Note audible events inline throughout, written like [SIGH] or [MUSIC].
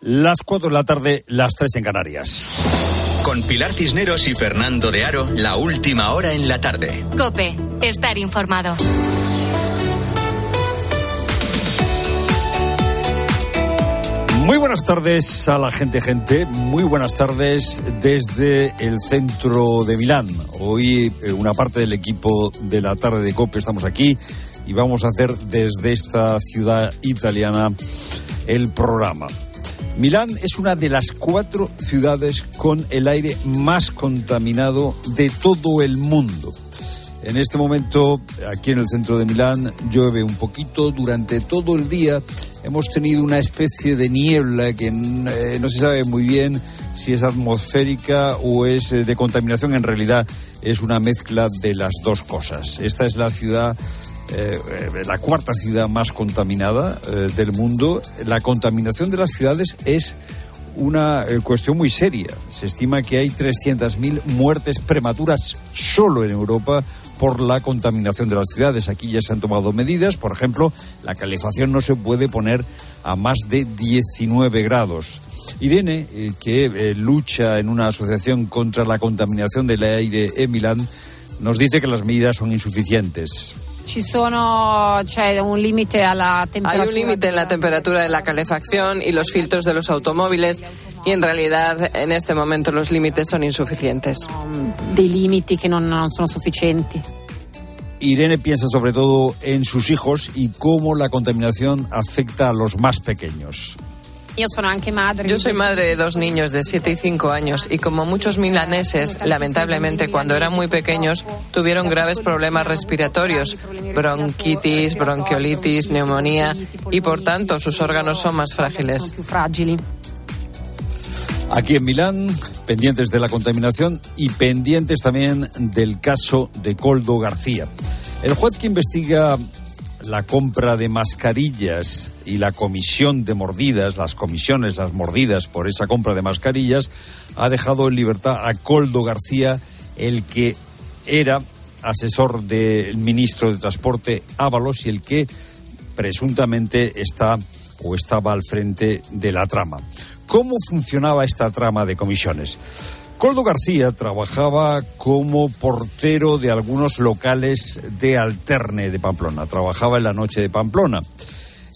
Las 4 de la tarde, las 3 en Canarias. Con Pilar Cisneros y Fernando de Aro, la última hora en la tarde. Cope, estar informado. Muy buenas tardes a la gente, gente. Muy buenas tardes desde el centro de Milán. Hoy eh, una parte del equipo de la tarde de COPE estamos aquí y vamos a hacer desde esta ciudad italiana el programa. Milán es una de las cuatro ciudades con el aire más contaminado de todo el mundo. En este momento, aquí en el centro de Milán, llueve un poquito durante todo el día. Hemos tenido una especie de niebla que eh, no se sabe muy bien si es atmosférica o es eh, de contaminación. En realidad es una mezcla de las dos cosas. Esta es la ciudad eh, la cuarta ciudad más contaminada eh, del mundo. La contaminación de las ciudades es una eh, cuestión muy seria. Se estima que hay 300.000 muertes prematuras solo en Europa por la contaminación de las ciudades. Aquí ya se han tomado medidas. Por ejemplo, la calefacción no se puede poner a más de 19 grados. Irene, que lucha en una asociación contra la contaminación del aire en Milán, nos dice que las medidas son insuficientes. Ci sono, c'è un límite a la temperatura. Hay un límite en la temperatura de la calefacción y los filtros de los automóviles y en realidad en este momento los límites son insuficientes. Dei limiti che non, non sono sufficienti. Irene piensa sobre todo en sus hijos y cómo la contaminación afecta a los más pequeños. Yo soy madre de dos niños de 7 y 5 años y como muchos milaneses, lamentablemente cuando eran muy pequeños tuvieron graves problemas respiratorios, bronquitis, bronquiolitis, neumonía y por tanto sus órganos son más frágiles. Aquí en Milán, pendientes de la contaminación y pendientes también del caso de Coldo García. El juez que investiga la compra de mascarillas y la comisión de mordidas, las comisiones, las mordidas por esa compra de mascarillas, ha dejado en libertad a Coldo García, el que era asesor del ministro de Transporte Ábalos y el que presuntamente está o estaba al frente de la trama. ¿Cómo funcionaba esta trama de comisiones? Coldo García trabajaba como portero de algunos locales de Alterne de Pamplona. Trabajaba en la noche de Pamplona.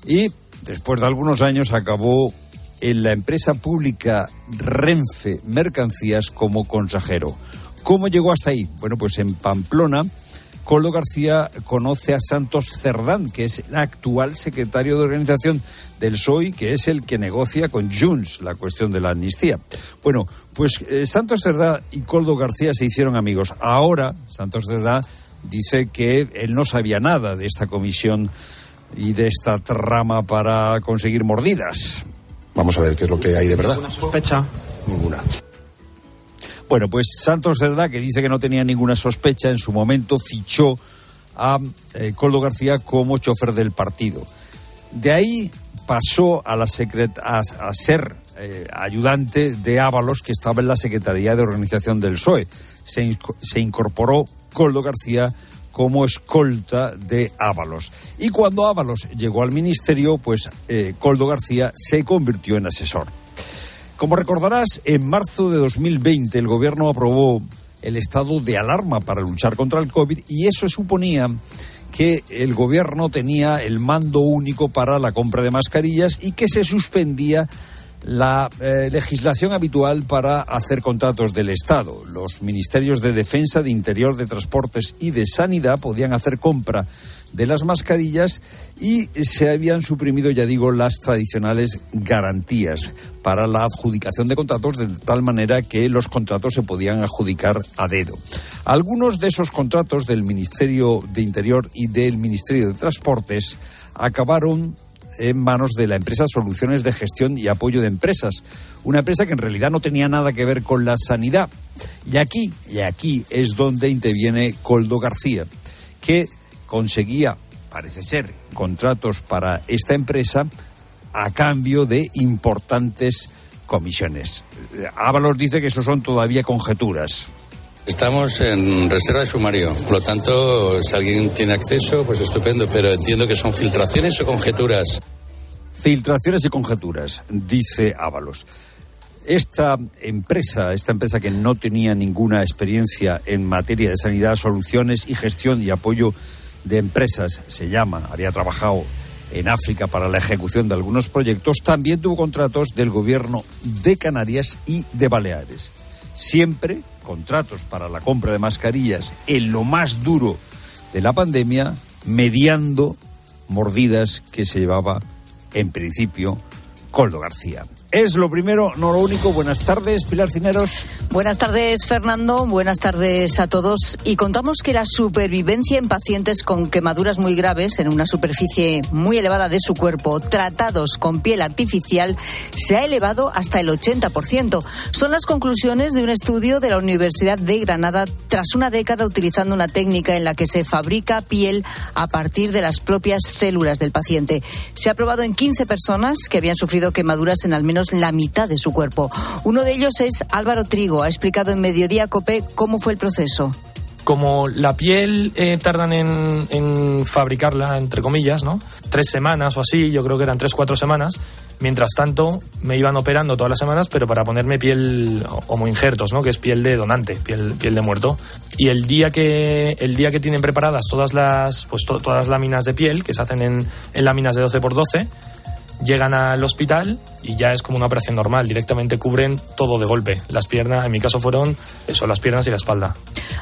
Y después de algunos años acabó en la empresa pública Renfe Mercancías como consejero. ¿Cómo llegó hasta ahí? Bueno, pues en Pamplona Coldo García conoce a Santos Cerdán, que es el actual secretario de organización del PSOE, que es el que negocia con Junts la cuestión de la amnistía. Bueno, pues eh, Santos Cerdán y Coldo García se hicieron amigos. Ahora Santos Cerdán dice que él no sabía nada de esta comisión y de esta trama para conseguir mordidas. Vamos a ver qué es lo que hay de verdad. ¿Una sospecha? Ninguna. Bueno, pues Santos Cerdá, que dice que no tenía ninguna sospecha, en su momento fichó a eh, Coldo García como chofer del partido. De ahí pasó a, la a, ser eh, ayudante de Ábalos, que estaba en la Secretaría de Organización del PSOE. Se, incorporó Coldo García como escolta de Ábalos. Y cuando Ábalos llegó al ministerio, pues eh, Coldo García se convirtió en asesor. Como recordarás, en marzo de 2020 el gobierno aprobó el estado de alarma para luchar contra el COVID y eso suponía que el gobierno tenía el mando único para la compra de mascarillas y que se suspendía la eh, legislación habitual para hacer contratos del Estado. Los ministerios de Defensa, de Interior, de Transportes y de Sanidad podían hacer compra de las mascarillas y se habían suprimido, ya digo, las tradicionales garantías para la adjudicación de contratos de tal manera que los contratos se podían adjudicar a dedo. Algunos de esos contratos del Ministerio de Interior y del Ministerio de Transportes acabaron en manos de la empresa Soluciones de Gestión y Apoyo de Empresas, una empresa que en realidad no tenía nada que ver con la sanidad. Y aquí, y aquí es donde interviene Coldo García, que conseguía, parece ser, contratos para esta empresa a cambio de importantes comisiones. Ábalos dice que eso son todavía conjeturas. Estamos en reserva de sumario, por lo tanto, si alguien tiene acceso, pues estupendo, pero entiendo que son filtraciones o conjeturas. Filtraciones y conjeturas, dice Ábalos. Esta empresa, esta empresa que no tenía ninguna experiencia en materia de sanidad, soluciones y gestión y apoyo de empresas, se llama, había trabajado en África para la ejecución de algunos proyectos, también tuvo contratos del gobierno de Canarias y de Baleares. Siempre contratos para la compra de mascarillas en lo más duro de la pandemia, mediando mordidas que se llevaba en principio Coldo García. Es lo primero, no lo único. Buenas tardes, Pilar Cineros. Buenas tardes, Fernando. Buenas tardes a todos. Y contamos que la supervivencia en pacientes con quemaduras muy graves en una superficie muy elevada de su cuerpo, tratados con piel artificial, se ha elevado hasta el 80%. Son las conclusiones de un estudio de la Universidad de Granada tras una década utilizando una técnica en la que se fabrica piel a partir de las propias células del paciente. Se ha probado en 15 personas que habían sufrido quemaduras en al menos la mitad de su cuerpo. Uno de ellos es Álvaro Trigo. Ha explicado en Mediodía Cope cómo fue el proceso como la piel eh, tardan en, fabricarla, entre comillas, ¿no? Tres semanas o así, yo creo que eran tres, cuatro semanas. Mientras tanto, me iban operando todas las semanas, pero para ponerme piel homoinjertos, ¿no? Que es piel de donante, piel, piel de muerto. Y el día que, el día que tienen preparadas todas las, pues todas las láminas de piel, que se hacen en, en láminas de 12 por 12, llegan al hospital y ya es como una operación normal, directamente cubren todo de golpe. Las piernas, en mi caso fueron eso, las piernas y la espalda.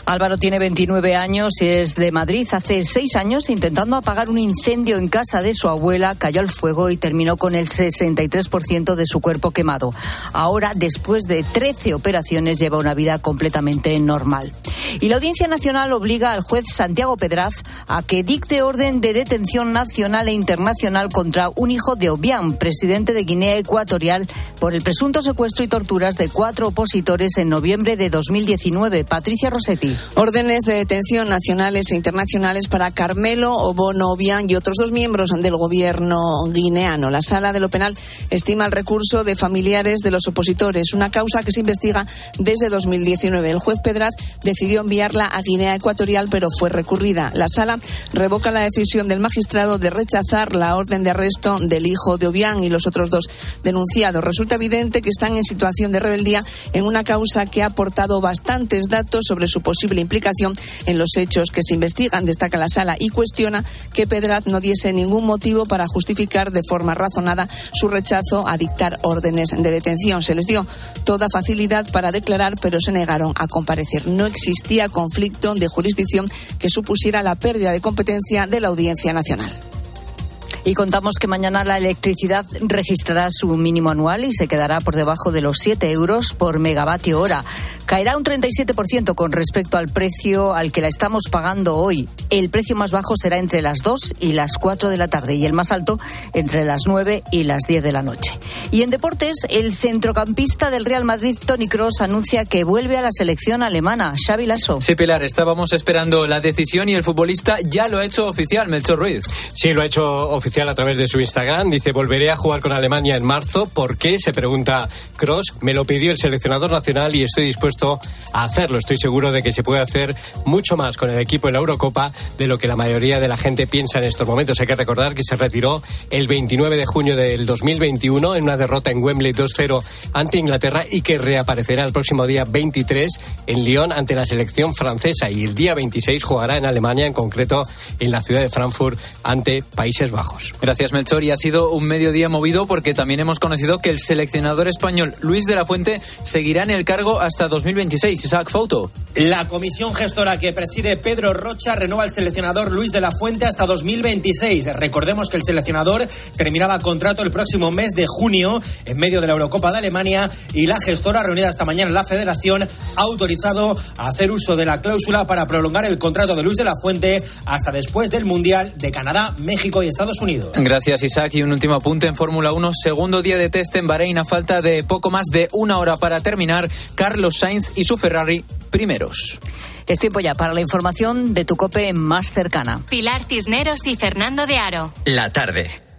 Álvaro tiene 29 años y es de Madrid. Hace seis años, intentando apagar un incendio en casa de su abuela, cayó al fuego y terminó con el 63% de su cuerpo quemado. Ahora, después de 13 operaciones, lleva una vida completamente normal. Y la Audiencia Nacional obliga al juez Santiago Pedraz a que dicte orden de detención nacional e internacional contra un hijo de Presidente de Guinea Ecuatorial, por el presunto secuestro y torturas de cuatro opositores en noviembre de 2019. Patricia Rossetti. Órdenes de detención nacionales e internacionales para Carmelo Obono Obiang y otros dos miembros del gobierno guineano. La sala de lo penal estima el recurso de familiares de los opositores, una causa que se investiga desde 2019. El juez Pedraz decidió enviarla a Guinea Ecuatorial, pero fue recurrida. La sala revoca la decisión del magistrado de rechazar la orden de arresto del hijo de Obiang y los otros dos denunciados. Resulta evidente que están en situación de rebeldía en una causa que ha aportado bastantes datos sobre su posible implicación en los hechos que se investigan, destaca la sala, y cuestiona que Pedraz no diese ningún motivo para justificar de forma razonada su rechazo a dictar órdenes de detención. Se les dio toda facilidad para declarar, pero se negaron a comparecer. No existe conflicto de jurisdicción que supusiera la pérdida de competencia de la Audiencia Nacional. Y contamos que mañana la electricidad registrará su mínimo anual y se quedará por debajo de los 7 euros por megavatio hora. Caerá un 37% con respecto al precio al que la estamos pagando hoy. El precio más bajo será entre las 2 y las 4 de la tarde y el más alto entre las 9 y las 10 de la noche. Y en deportes, el centrocampista del Real Madrid, Tony Cross, anuncia que vuelve a la selección alemana. Xavi Lasso. Sí, Pilar, estábamos esperando la decisión y el futbolista ya lo ha hecho oficial, Melchor Ruiz. Sí, lo ha hecho oficial a través de su Instagram. Dice, volveré a jugar con Alemania en marzo. ¿Por qué? Se pregunta Cross. Me lo pidió el seleccionador nacional y estoy dispuesto a hacerlo. Estoy seguro de que se puede hacer mucho más con el equipo en la Eurocopa de lo que la mayoría de la gente piensa en estos momentos. Hay que recordar que se retiró el 29 de junio del 2021 en una derrota en Wembley 2-0 ante Inglaterra y que reaparecerá el próximo día 23 en Lyon ante la selección francesa y el día 26 jugará en Alemania, en concreto en la ciudad de Frankfurt ante Países Bajos. Gracias, Melchor. Y ha sido un mediodía movido porque también hemos conocido que el seleccionador español Luis de la Fuente seguirá en el cargo hasta 2026. Isaac Foto. La comisión gestora que preside Pedro Rocha renueva al seleccionador Luis de la Fuente hasta 2026. Recordemos que el seleccionador terminaba contrato el próximo mes de junio en medio de la Eurocopa de Alemania y la gestora reunida esta mañana en la Federación ha autorizado a hacer uso de la cláusula para prolongar el contrato de Luis de la Fuente hasta después del Mundial de Canadá, México y Estados Unidos. Gracias, Isaac. Y un último apunte en Fórmula 1. Segundo día de test en Bahrein a falta de poco más de una hora para terminar. Carlos Sainz y su Ferrari primeros. Es tiempo ya para la información de tu cope más cercana. Pilar Cisneros y Fernando de Aro. La tarde.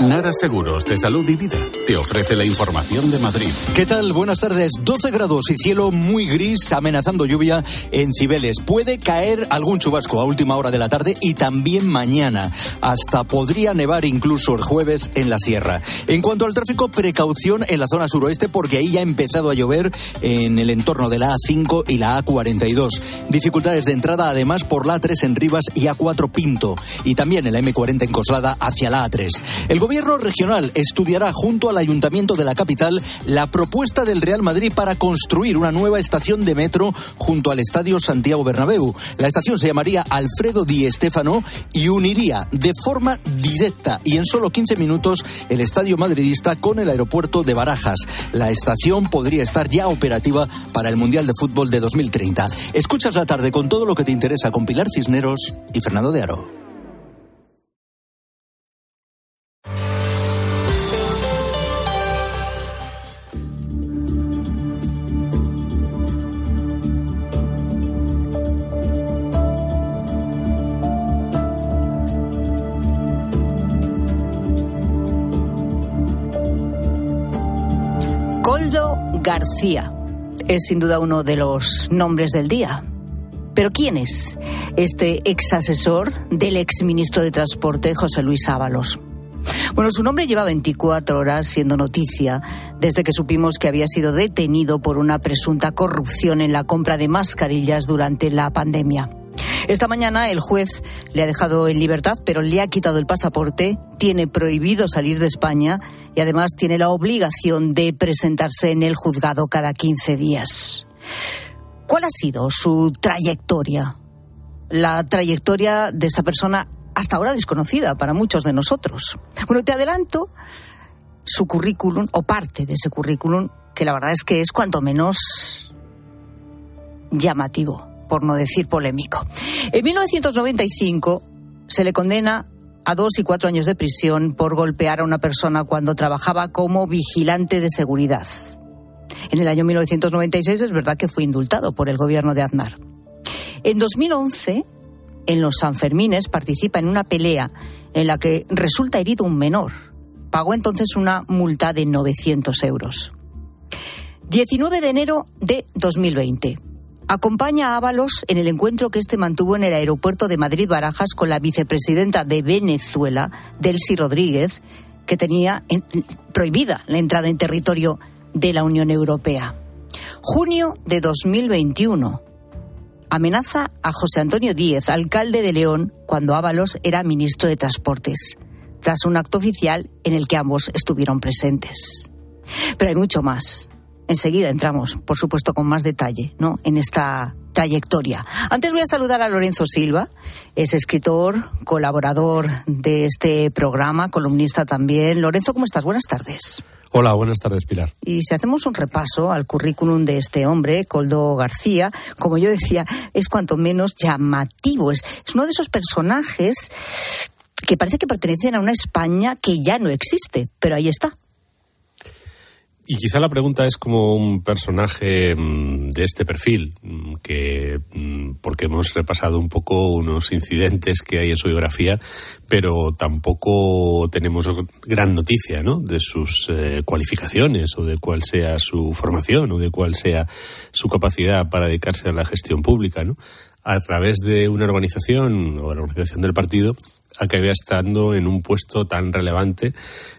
Nara Seguros de Salud y Vida te ofrece la información de Madrid. ¿Qué tal? Buenas tardes. 12 grados y cielo muy gris amenazando lluvia en Cibeles. Puede caer algún chubasco a última hora de la tarde y también mañana. Hasta podría nevar incluso el jueves en la sierra. En cuanto al tráfico, precaución en la zona suroeste porque ahí ya ha empezado a llover en el entorno de la A5 y la A42. Dificultades de entrada además por la A3 en Rivas y A4 Pinto y también en la M40 en Coslada hacia la A3. El gobierno regional estudiará junto al ayuntamiento de la capital la propuesta del Real Madrid para construir una nueva estación de metro junto al Estadio Santiago Bernabéu. La estación se llamaría Alfredo Di Stéfano y uniría de forma directa y en solo 15 minutos el estadio madridista con el aeropuerto de Barajas. La estación podría estar ya operativa para el Mundial de Fútbol de 2030. Escuchas la tarde con todo lo que te interesa con Pilar Cisneros y Fernando de Aro. Es sin duda uno de los nombres del día. Pero ¿quién es este ex asesor del ex ministro de Transporte José Luis Ábalos? Bueno, su nombre lleva 24 horas siendo noticia desde que supimos que había sido detenido por una presunta corrupción en la compra de mascarillas durante la pandemia. Esta mañana el juez le ha dejado en libertad, pero le ha quitado el pasaporte, tiene prohibido salir de España y además tiene la obligación de presentarse en el juzgado cada 15 días. ¿Cuál ha sido su trayectoria? La trayectoria de esta persona hasta ahora desconocida para muchos de nosotros. Bueno, te adelanto su currículum o parte de ese currículum, que la verdad es que es cuanto menos llamativo por no decir polémico. En 1995 se le condena a dos y cuatro años de prisión por golpear a una persona cuando trabajaba como vigilante de seguridad. En el año 1996 es verdad que fue indultado por el gobierno de Aznar. En 2011, en los Sanfermines, participa en una pelea en la que resulta herido un menor. Pagó entonces una multa de 900 euros. 19 de enero de 2020 acompaña a Ábalos en el encuentro que este mantuvo en el aeropuerto de Madrid-Barajas con la vicepresidenta de Venezuela, Delcy Rodríguez, que tenía prohibida la entrada en territorio de la Unión Europea. Junio de 2021. Amenaza a José Antonio Díez, alcalde de León, cuando Ábalos era ministro de Transportes, tras un acto oficial en el que ambos estuvieron presentes. Pero hay mucho más. Enseguida entramos, por supuesto, con más detalle ¿no? en esta trayectoria. Antes voy a saludar a Lorenzo Silva, es escritor, colaborador de este programa, columnista también. Lorenzo, ¿cómo estás? Buenas tardes. Hola, buenas tardes, Pilar. Y si hacemos un repaso al currículum de este hombre, Coldo García, como yo decía, es cuanto menos llamativo. Es, es uno de esos personajes que parece que pertenecen a una España que ya no existe, pero ahí está. Y quizá la pregunta es como un personaje mm, de este perfil, mm, que mm, porque hemos repasado un poco unos incidentes que hay en su biografía, pero tampoco tenemos gran noticia, ¿no? De sus eh, cualificaciones o de cuál sea su formación o de cuál sea su capacidad para dedicarse a la gestión pública, ¿no? A través de una organización o de la organización del partido acabé estando en un puesto tan relevante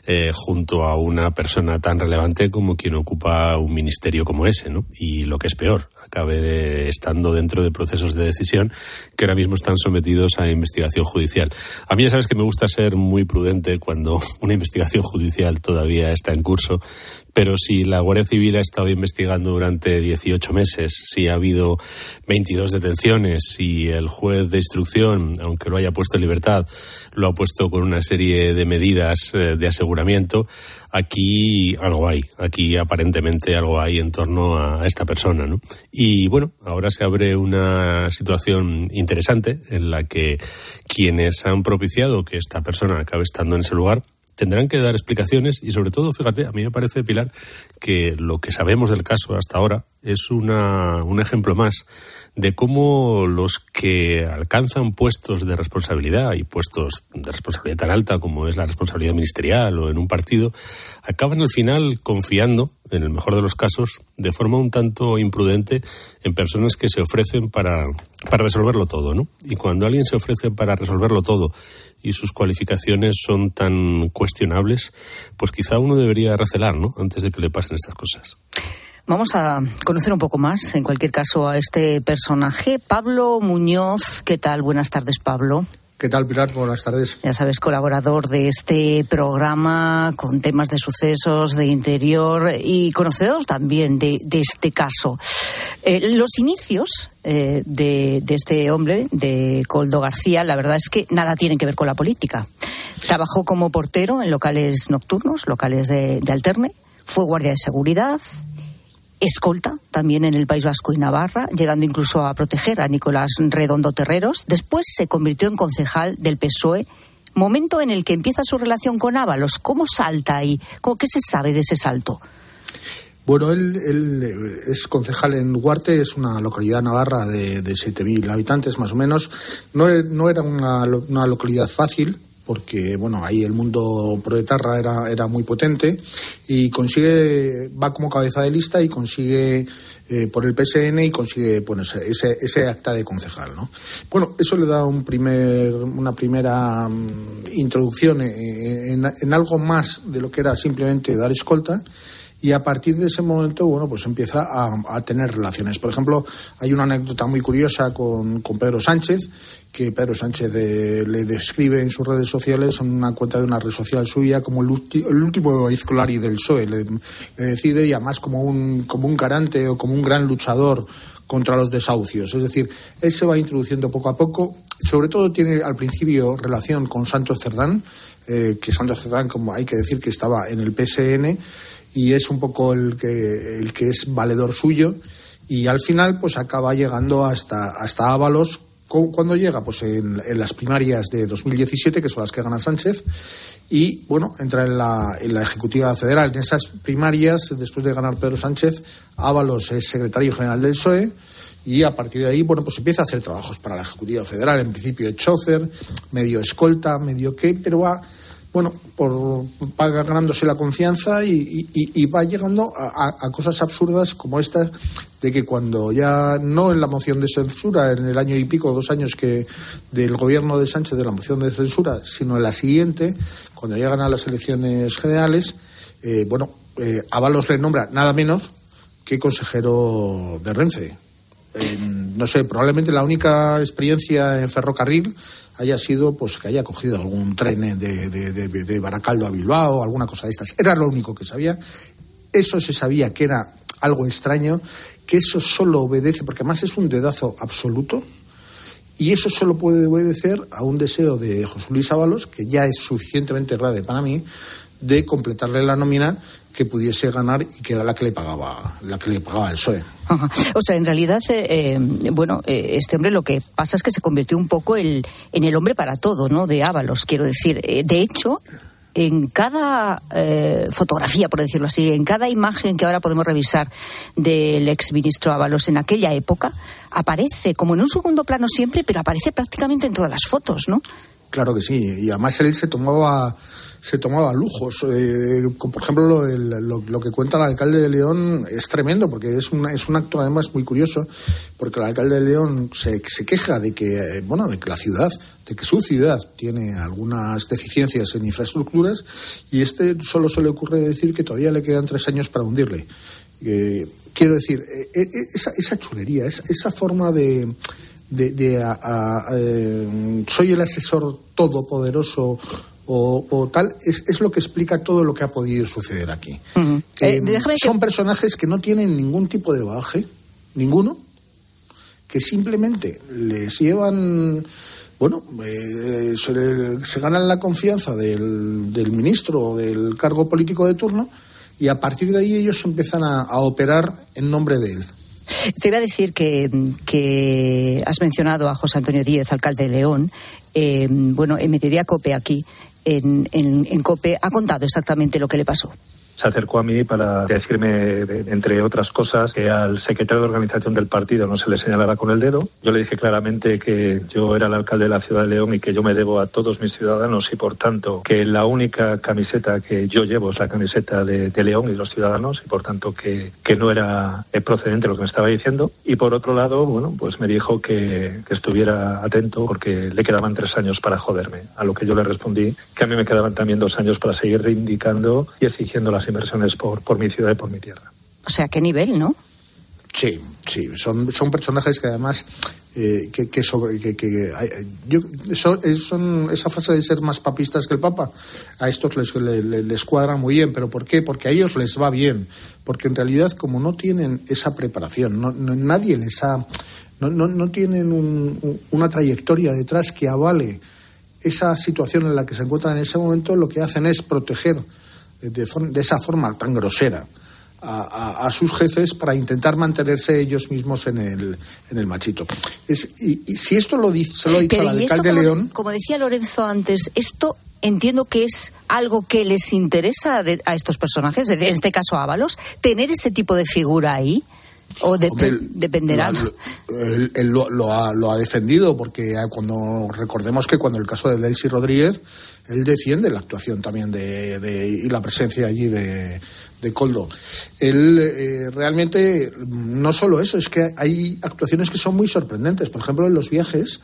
eh, junto a una persona tan relevante como quien ocupa un ministerio como ese, ¿no? Y lo que es peor, acabé estando dentro de procesos de decisión que ahora mismo están sometidos a investigación judicial. A mí ya sabes que me gusta ser muy prudente cuando [LAUGHS] una investigación judicial todavía está en curso, pero si la Guardia Civil ha estado investigando durante 18 meses, si ha habido 22 detenciones, si el juez de instrucción, aunque lo haya puesto en libertad, lo ha puesto con una serie de medidas eh, de aseguramiento, aquí algo hay, aquí aparentemente algo hay en torno a esta persona. ¿no? Y bueno, ahora se abre una situación interesante en la que quienes han propiciado que esta persona acabe estando en ese lugar tendrán que dar explicaciones y sobre todo, fíjate, a mí me parece, Pilar, que lo que sabemos del caso hasta ahora es una, un ejemplo más de cómo los que alcanzan puestos de responsabilidad y puestos de responsabilidad tan alta como es la responsabilidad ministerial o en un partido, acaban al final confiando, en el mejor de los casos, de forma un tanto imprudente en personas que se ofrecen para, para resolverlo todo, ¿no? Y cuando alguien se ofrece para resolverlo todo y sus cualificaciones son tan cuestionables, pues quizá uno debería recelar, ¿no? Antes de que le pasen estas cosas. Vamos a conocer un poco más, en cualquier caso, a este personaje. Pablo Muñoz, ¿qué tal? Buenas tardes, Pablo. ¿Qué tal, Pilar? Buenas tardes. Ya sabes, colaborador de este programa con temas de sucesos, de interior y conocedor también de, este caso. Eh, los inicios eh, de, este hombre, de Coldo García, la verdad es que nada tienen que ver con la política. Trabajó como portero en locales nocturnos, locales de alterne, fue guardia de seguridad, escolta también en el País Vasco y Navarra, llegando incluso a proteger a Nicolás Redondo Terreros. Después se convirtió en concejal del PSOE, momento en el que empieza su relación con Ábalos. ¿Cómo salta ahí? ¿Qué se sabe de ese salto? Bueno, él, es concejal en Huarte, es una localidad navarra de, de 7.000 habitantes más o menos. No, era una localidad fácil, porque bueno, ahí el mundo proetarra era, era muy potente y consigue, va como cabeza de lista y consigue eh, por el PSN y consigue bueno, ese, ese acta de concejal. ¿no? Bueno, eso le da un primer, una primera mm, introducción en, en, algo más de lo que era simplemente dar escolta y a partir de ese momento, bueno, pues empieza a, tener relaciones. Por ejemplo, hay una anécdota muy curiosa con, con Pedro Sánchez, que Pedro Sánchez le describe en sus redes sociales, en una cuenta de una red social suya, como el, último Izcolari del PSOE, le, decide, y además como un, como un garante o como un gran luchador contra los desahucios. Es decir, él se va introduciendo poco a poco, sobre todo tiene al principio relación con Santos Cerdán, eh, que Santos Cerdán, como hay que decir que estaba en el PSN, y es un poco el que, el que es valedor suyo y al final pues acaba llegando hasta, hasta Ábalos. ¿Cuándo llega? Pues en, las primarias de 2017, que son las que gana Sánchez, y bueno, entra en la, en la Ejecutiva Federal. En esas primarias, después de ganar Pedro Sánchez, Ábalos es secretario general del PSOE y a partir de ahí, bueno, pues empieza a hacer trabajos para la Ejecutiva Federal, en principio chofer, medio escolta, medio qué, pero va bueno, por, va ganándose la confianza y, va llegando a, cosas absurdas como esta de que cuando ya no en la moción de censura, en el año y pico, dos años que del gobierno de Sánchez de la moción de censura, sino en la siguiente, cuando llegan a las elecciones generales, eh, bueno, eh, Avalos le nombra nada menos que consejero de Renfe. no sé, probablemente la única experiencia en ferrocarril haya sido pues que haya cogido algún tren de, de, Baracaldo a Bilbao, alguna cosa de estas. Era lo único que sabía. Eso se sabía que era algo extraño, que eso solo obedece, porque además es un dedazo absoluto, y eso solo puede obedecer a un deseo de José Luis Ábalos, que ya es suficientemente grave para mí, de completarle la nómina que pudiese ganar y que era la que le pagaba, la que le pagaba el PSOE. O sea, en realidad, eh, eh, bueno, eh, este hombre lo que pasa es que se convirtió un poco el, en el hombre para todo, ¿no? De Ábalos, quiero decir. de hecho, en cada fotografía, por decirlo así, en cada imagen que ahora podemos revisar del exministro Ábalos en aquella época, aparece como en un segundo plano siempre, pero aparece prácticamente en todas las fotos, ¿no? Claro que sí, y además él se tomaba se tomaba lujos. Eh, por ejemplo, lo, que cuenta el alcalde de León es tremendo, porque es, es un acto además muy curioso, porque el alcalde de León se, se queja de que, bueno, de que la ciudad, de que su ciudad tiene algunas deficiencias en infraestructuras, y este solo se le ocurre decir que todavía le quedan tres años para hundirle. Eh, quiero decir, eh, esa, esa chulería, esa, esa forma de de, soy el asesor todopoderoso o, tal, es, es, lo que explica todo lo que ha podido suceder aquí. Eh, son personajes que no tienen ningún tipo de baje, ninguno, que simplemente les llevan, bueno, eh, se, ganan la confianza del, del ministro o del cargo político de turno y a partir de ahí ellos empiezan a, operar en nombre de él. Te iba a decir que, que, has mencionado a José Antonio Díez, alcalde de León. Eh, bueno, en Mediodía Cope aquí en, COPE ha contado exactamente lo que le pasó. Se acercó a mí para decirme, entre otras cosas, que al secretario de organización del partido no se le señalara con el dedo. Yo le dije claramente que yo era el alcalde de la ciudad de León y que yo me debo a todos mis ciudadanos y, por tanto, que la única camiseta que yo llevo es la camiseta de, León y los ciudadanos y, por tanto, que, que no era procedente lo que me estaba diciendo. Y, por otro lado, bueno, pues me dijo que, que estuviera atento porque le quedaban tres años para joderme. A lo que yo le respondí que a mí me quedaban también dos años para seguir reivindicando y exigiendo las inversiones por, por mi ciudad y por mi tierra. O sea, ¿qué nivel, no? Sí, sí, son, son personajes que además eh, que, sobre que, que yo, son esa fase de ser más papistas que el Papa a estos les, les, cuadra muy bien, pero ¿por qué? Porque a ellos les va bien, porque en realidad como no tienen esa preparación, no, nadie les ha no, no, no tienen una trayectoria detrás que avale esa situación en la que se encuentran en ese momento, lo que hacen es proteger de, esa forma tan grosera a, sus jefes para intentar mantenerse ellos mismos en el, en el machito. y, si esto lo dice, se lo ha dicho al alcalde como, León. Como decía Lorenzo antes, esto entiendo que es algo que les interesa a estos personajes, en este caso a Ábalos, tener ese tipo de figura ahí. ¿O dependerá? él, lo, ha, lo, ha, defendido porque cuando recordemos que cuando el caso de Delcy Rodríguez, él defiende la actuación también de, y la presencia allí de, de Coldo. Él eh, realmente, no solo eso, es que hay actuaciones que son muy sorprendentes. Por ejemplo, en los viajes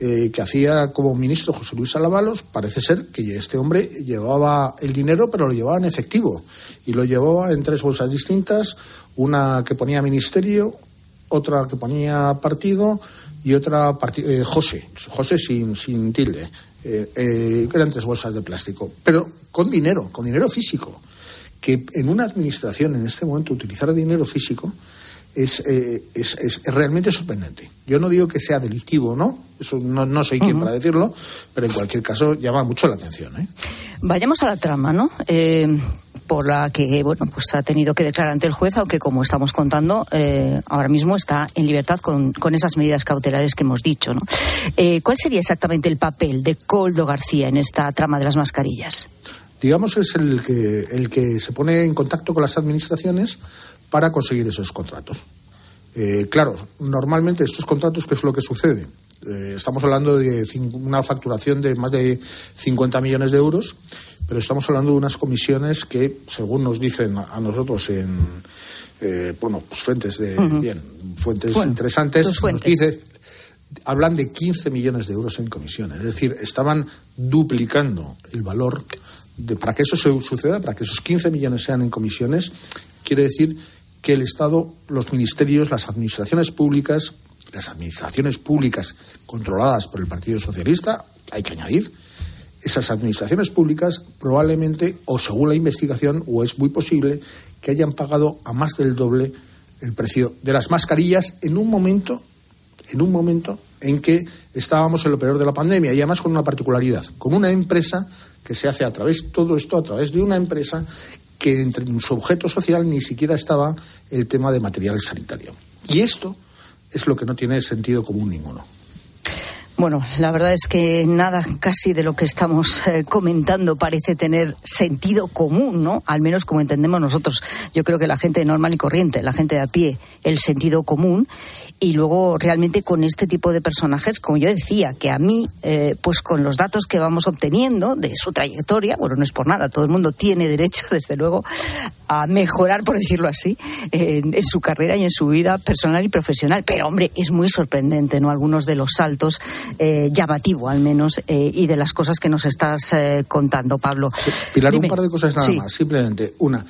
eh, que hacía como ministro José Luis Alavalos, parece ser que este hombre llevaba el dinero, pero lo llevaba en efectivo. Y lo llevaba en tres bolsas distintas, una que ponía ministerio, otra que ponía partido y otra eh, José, José sin, sin tilde. Eh, eran tres bolsas de plástico, pero con dinero, con dinero físico. Que en una administración en este momento utilizar dinero físico es, es, es, realmente sorprendente. Yo no digo que sea delictivo, ¿no? Eso no, no soy quien para decirlo, pero en cualquier caso llama mucho la atención. ¿eh? Vayamos a la trama, ¿no? Eh, por la que bueno pues ha tenido que declarar ante el juez, aunque como estamos contando eh, ahora mismo está en libertad con, con, esas medidas cautelares que hemos dicho. ¿no? Eh, ¿Cuál sería exactamente el papel de Coldo García en esta trama de las mascarillas? Digamos es el que el que se pone en contacto con las administraciones para conseguir esos contratos. Eh, claro, normalmente estos contratos, ¿qué es lo que sucede? Eh, estamos hablando de una facturación de más de 50 millones de euros, pero estamos hablando de unas comisiones que, según nos dicen a nosotros en eh, bueno, pues fuentes de bien, fuentes interesantes, nos dice hablan de 15 millones de euros en comisiones, es decir, estaban duplicando el valor de, para que eso se suceda, para que esos 15 millones sean en comisiones, quiere decir que el Estado, los ministerios, las administraciones públicas, las administraciones públicas controladas por el Partido Socialista, hay que añadir, esas administraciones públicas probablemente, o según la investigación, o es muy posible, que hayan pagado a más del doble el precio de las mascarillas en un momento, en un momento en que estábamos en lo peor de la pandemia y además con una particularidad, con una empresa que se hace a través, todo esto a través de una empresa que entre su objeto social ni siquiera estaba el tema de material sanitario. Y esto es lo que no tiene sentido común ninguno. Bueno, la verdad es que nada casi de lo que estamos eh, comentando parece tener sentido común, ¿no? Al menos como entendemos nosotros. Yo creo que la gente normal y corriente, la gente de a pie, el sentido común y luego realmente con este tipo de personajes, como yo decía, que a mí, eh, pues con los datos que vamos obteniendo de su trayectoria, bueno, no es por nada, todo el mundo tiene derecho, [LAUGHS] desde luego, a mejorar, por decirlo así, en, su carrera y en su vida personal y profesional. Pero, hombre, es muy sorprendente, ¿no? Algunos de los saltos, eh, llamativo al menos, eh, y de las cosas que nos estás contando, Pablo. Pilar, un par de cosas nada más. Simplemente, una,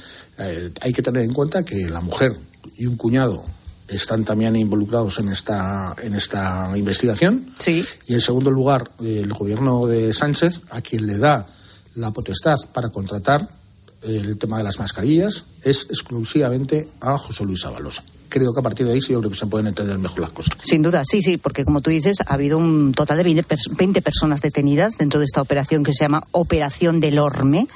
hay que tener en cuenta que la mujer y un cuñado están también involucrados en esta, en esta investigación. Sí. Y en segundo lugar, el gobierno de Sánchez, a quien le da la potestad para contratar el tema de las mascarillas, es exclusivamente a José Luis Ábalos creo que a partir de ahí sí yo creo que se pueden entender mejor las cosas. Sin duda, sí, sí, porque como tú dices, ha habido un total de 20, personas detenidas dentro de esta operación que se llama Operación del Orme,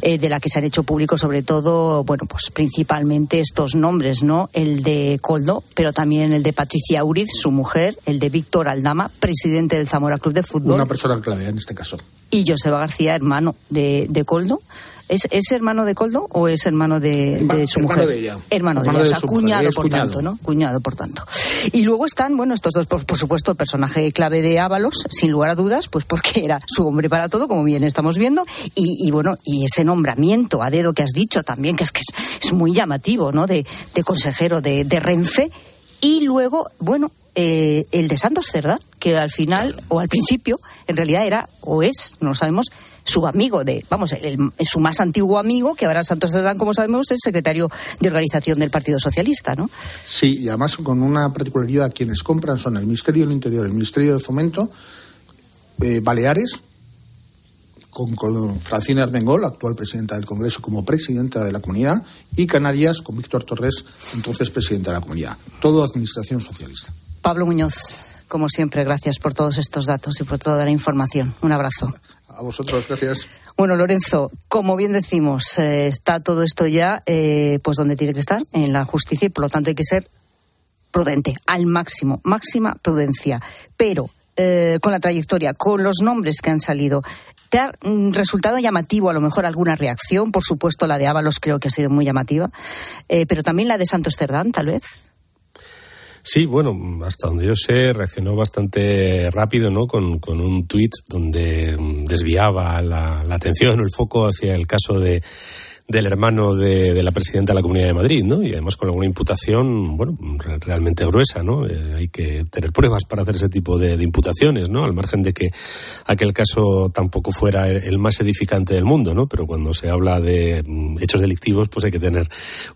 eh, de la que se han hecho públicos sobre todo, bueno, pues principalmente estos nombres, ¿no? El de Coldo, pero también el de Patricia Uriz, su mujer, el de Víctor Aldama, presidente del Zamora Club de Fútbol. Una persona clave en este caso. Y Joseba García, hermano de, de Coldo. ¿Es, hermano de Coldo o es hermano de, su mujer? Hermano de ella. Hermano, de ella, o sea, cuñado, por tanto, ¿no? Cuñado, por tanto. Y luego están, bueno, estos dos, por, supuesto, el personaje clave de Ábalos, sin lugar a dudas, pues porque era su hombre para todo, como bien estamos viendo, y, bueno, y ese nombramiento a dedo que has dicho también, que es que es, muy llamativo, ¿no? De, consejero de, de Renfe. Y luego, bueno, eh, el de Santos Cerda, que al final, o al principio, en realidad era, o es, no lo sabemos, su amigo de, vamos, su más antiguo amigo, que ahora Santos Cerdán, como sabemos, es secretario de organización del Partido Socialista, ¿no? Sí, y además con una particularidad, quienes compran son el Ministerio del Interior, el Ministerio de Fomento, eh, Baleares, con, con, Francina Armengol, actual presidenta del Congreso, como presidenta de la comunidad, y Canarias, con Víctor Torres, entonces presidente de la comunidad. Todo administración socialista. Pablo Muñoz, como siempre, gracias por todos estos datos y por toda la información. Un abrazo. Vosotros, gracias. Bueno, Lorenzo, como bien decimos, eh, está todo esto ya eh, pues donde tiene que estar, en la justicia, y por lo tanto hay que ser prudente, al máximo, máxima prudencia. Pero eh, con la trayectoria, con los nombres que han salido, ¿te ha mm, resultado llamativo a lo mejor alguna reacción? Por supuesto, la de Ábalos creo que ha sido muy llamativa, pero también la de Santos Cerdán, tal vez. Sí, bueno, hasta donde yo sé, reaccionó bastante rápido, ¿no? Con, con un tuit donde desviaba la, la atención el foco hacia el caso de del hermano de, la presidenta de la Comunidad de Madrid, ¿no? Y además con alguna imputación, bueno, realmente gruesa, ¿no? Eh, hay que tener pruebas para hacer ese tipo de, imputaciones, ¿no? Al margen de que aquel caso tampoco fuera el más edificante del mundo, ¿no? Pero cuando se habla de mm, hechos delictivos, pues hay que tener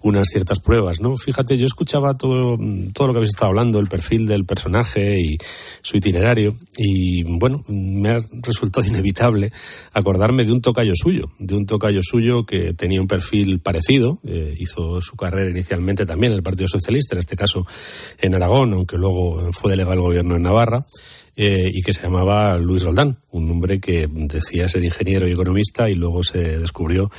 unas ciertas pruebas, ¿no? Fíjate, yo escuchaba todo, todo lo que habéis estado hablando, el perfil del personaje y su itinerario, y bueno, me ha resultado [LAUGHS] inevitable acordarme de un tocayo suyo, de un tocayo suyo que tenía un perfil parecido. Eh, hizo su carrera inicialmente también en el Partido Socialista, en este caso en Aragón, aunque luego fue delegado al gobierno en Navarra. Eh, y que se llamaba Luis Roldán, un hombre que decía ser ingeniero y economista y luego se descubrió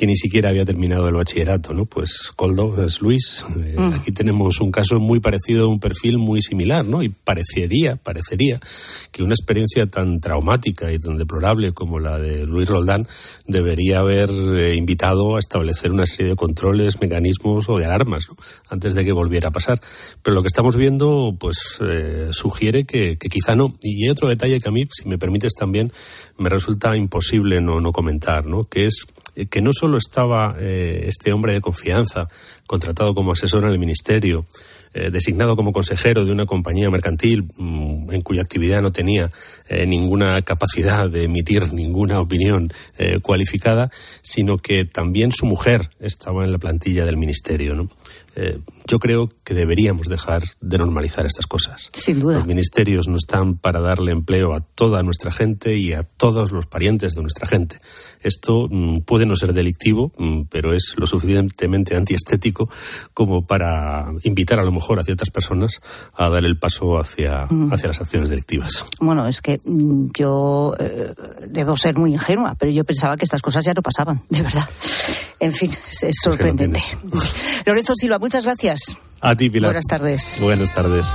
que ni siquiera había terminado el bachillerato, ¿no? Pues Coldo es Luis. Eh, mm. Aquí tenemos un caso muy parecido, un perfil muy similar, ¿no? Y parecería, parecería que una experiencia tan traumática y tan deplorable como la de Luis Roldán debería haber eh, invitado a establecer una serie de controles, mecanismos o de alarmas, ¿no? Antes de que volviera a pasar. Pero lo que estamos viendo, pues, eh, sugiere que, quizá no. Y hay otro detalle que a mí, si me permites también, me resulta imposible no, no comentar, ¿no? Que es eh, que no solo estaba eh, este hombre de confianza, contratado como asesor en el ministerio, eh, designado como consejero de una compañía mercantil mm, en cuya actividad no tenía ninguna capacidad de emitir ninguna opinión cualificada, sino que también su mujer estaba en la plantilla del ministerio. ¿no? Yo creo que deberíamos dejar de normalizar estas cosas. Sin duda. Los ministerios no están para darle empleo a toda nuestra gente y a todos los parientes de nuestra gente. Esto mm, puede no ser delictivo, mm, pero es lo suficientemente antiestético como para invitar a lo mejor a ciertas personas a dar el paso hacia, mm. hacia las acciones delictivas. Bueno, es que yo eh, debo ser muy ingenua, pero yo pensaba que estas cosas ya no pasaban, de verdad. En fin, es, sorprendente. [LAUGHS] Lorenzo Silva, muchas gracias. A ti, Pilar. Buenas tardes. Buenas tardes.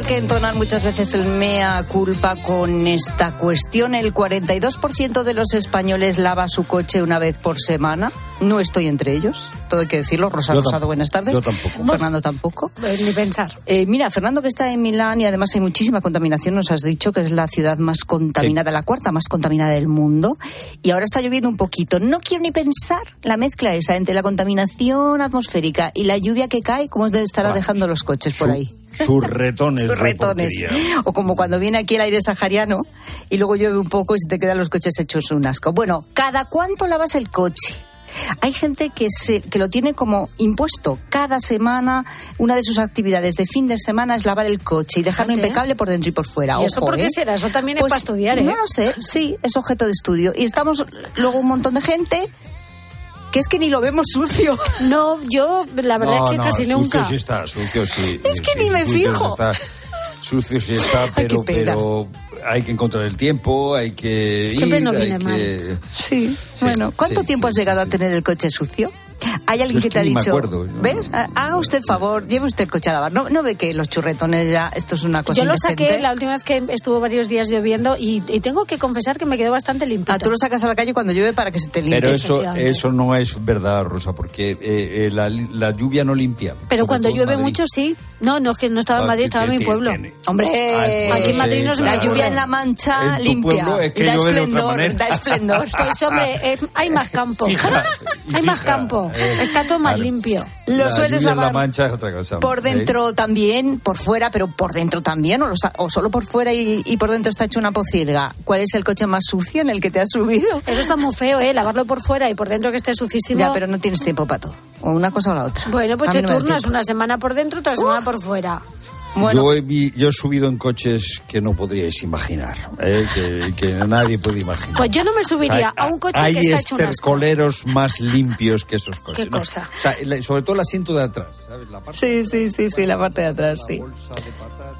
Tener que entonar muchas veces el mea culpa con esta cuestión. El 42% de los españoles lava su coche una vez por semana. No estoy entre ellos, todo hay que decirlo. Rosa Rosado, buenas tardes. Yo tampoco. Fernando tampoco. Eh, ni pensar. Eh, mira, Fernando que está en Milán y además hay muchísima contaminación, nos has dicho que es la ciudad más contaminada, la cuarta más contaminada del mundo. Y ahora está lloviendo un poquito. No quiero ni pensar la mezcla esa entre la contaminación atmosférica y la lluvia que cae, cómo estará dejando los coches por ahí. Sus retones. [LAUGHS] Sus retones. O como cuando viene aquí el aire sahariano y luego llueve un poco y se te quedan los coches hechos un asco. Bueno, ¿cada cuánto lavas el coche? Hay gente que, se, que lo tiene como impuesto. Cada semana, una de sus actividades de fin de semana es lavar el coche y dejarlo impecable por dentro y por fuera. ¿Y eso por qué ¿eh? será? Eso también es pues para estudiar, ¿eh? No lo sé, sí, es objeto de estudio. Y estamos luego un montón de gente que es que ni lo vemos sucio. [LAUGHS] No, yo la verdad es que casi nunca. Sucio sí está, sucio sí. [LAUGHS] Es que ni me fijo. sucio sí está, pero, pero hay que encontrar el tiempo, hay que Siempre ir, no viene mal. Sí. bueno, ¿cuánto tiempo has llegado a tener el coche sucio? Hay alguien Yo es que te ha dicho, acuerdo. ¿ves? Haga usted el favor, lleve usted el coche a lavar. ¿No, no ve que los churretones ya, esto es una cosa Yo lo saqué la última vez que estuvo varios días lloviendo y, y tengo que confesar que me quedó bastante limpio. Ah, tú lo sacas a la calle cuando llueve para que se te limpie. Pero eso, eso no es verdad, Rosa, porque eh, eh, la, la lluvia no limpia. Pero cuando llueve mucho, sí. No, no, es que no estaba en Ah, Madrid, estaba en mi pueblo. tiene- Hombre, Ah, Aquí en Madrid sí, no me la lluvia en la mancha En tu limpia. pueblo es que da llueve de otra esplendor, manera. da esplendor. [LAUGHS] Pues hombre, es- hay más campo. Fija, hay más campo. Eh, Está todo más limpio. Lo la sueles la lavar mancha es otra cosa. Por ¿eh? dentro también, por fuera, pero por dentro también, o, lo sa- o solo por fuera y, y por dentro está hecho una pocilga. ¿Cuál es el coche más sucio en el que te has subido? Eso está muy feo, ¿eh? Lavarlo por fuera y por dentro que esté sucísimo. Ya, pero no tienes tiempo para todo. O una cosa o la otra. Bueno, pues A te no turnas una semana por dentro, otra semana por fuera. Bueno, Yo, he, vi- yo he subido en coches que no podríais imaginar, ¿eh? que, que nadie puede imaginar. Pues yo no me subiría O sea, a un coche hay que está hecho estercoleros más limpios que esos coches. ¿Qué ¿no? cosa? O sea, sobre todo el asiento de atrás, ¿sabes? La parte sí, sí, sí, sí, la parte de atrás, sí.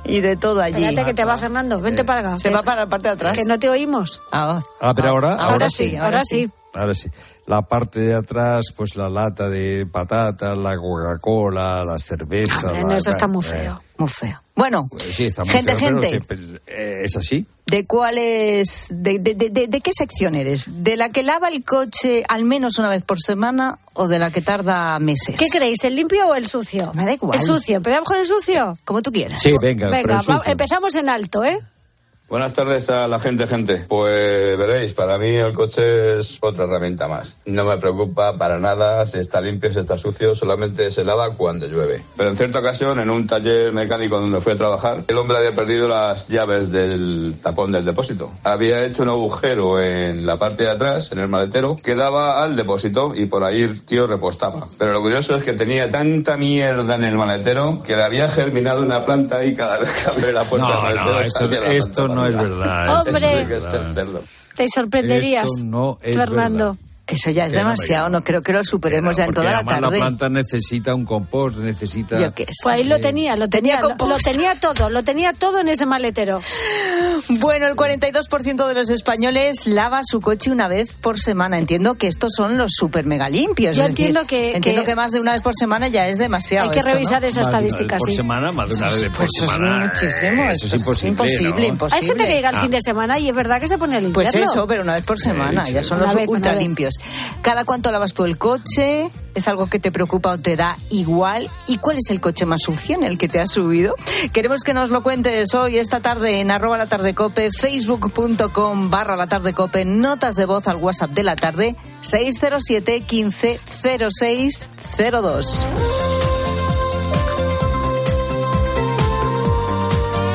Y de todo allí. Espérate que te va Fernando, vente para acá. Se va para la parte de atrás. Que no te oímos. Ah, Ah, pero ahora, ahora ahora, sí, ahora sí. Ahora sí. La parte de atrás, pues la lata de patatas, la Coca-Cola, la cerveza. Hombre, la- no, eso está muy eh, feo. Muy feo. Bueno, sí, está muy gente, feo, pero gente. sí, pues, eh, es así. ¿De cuál es, de, de, de- de- de qué sección eres? ¿De la que lava el coche al menos una vez por semana o de la que tarda meses? ¿Qué creéis, el limpio o el sucio? Me da igual. El sucio. ¿Empezamos con el sucio? Como tú quieras. Sí, venga, pero Venga, el sucio. va- empezamos en alto, ¿eh? Buenas tardes a la gente, gente. Pues veréis, para mí el coche es otra herramienta más. No me preocupa para nada si está limpio, si está sucio, solamente se lava cuando llueve. Pero en cierta ocasión, en un taller mecánico donde fui a trabajar, el hombre había perdido las llaves del tapón del depósito. Había hecho un agujero en la parte de atrás, en el maletero, que daba al depósito y por ahí el tío repostaba. Pero lo curioso es que tenía tanta mierda en el maletero que le había germinado una planta y cada vez que abría la puerta del No, maletero no, esto, salía la esto planta no es para verdad. Hombre. Sí que es. Te sorprenderías, Esto no es Fernando. verdad. Eso ya es demasiado, no creo que lo superemos ya en toda la además tarde. la planta necesita un compost, necesita... Yo qué sé. Pues ahí lo tenía, lo tenía, Tenía lo, compost. lo tenía todo, lo tenía todo en ese maletero. Bueno, el 42% de los españoles lava su coche una vez por semana. Entiendo que estos son los super mega limpios. Yo decir, entiendo que- entiendo que- que más de una vez por semana ya es demasiado. Hay que esto, ¿no? revisar esa estadística, vez por sí. semana, más de una vez por Pues eso es semana. muchísimo. eh, esto Eso es imposible, imposible, ¿no? imposible. Hay gente que llega al Ah. fin de semana y es verdad que se pone a limpiarlo. Pues eso, pero una vez por semana. sí. Ya son Una los ultra limpios. ¿Cada cuánto lavas tú el coche? ¿Es algo que te preocupa o te da igual? ¿Y cuál es el coche más sucio en el que te has subido? Queremos que nos lo cuentes hoy, esta tarde, en arroba la tarde cope, facebook.com barra la tarde cope, notas de voz al WhatsApp de la tarde, 607 15 06 02.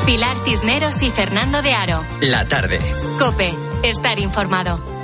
Pilar Cisneros y Fernando de Aro. La tarde. Cope, estar informado.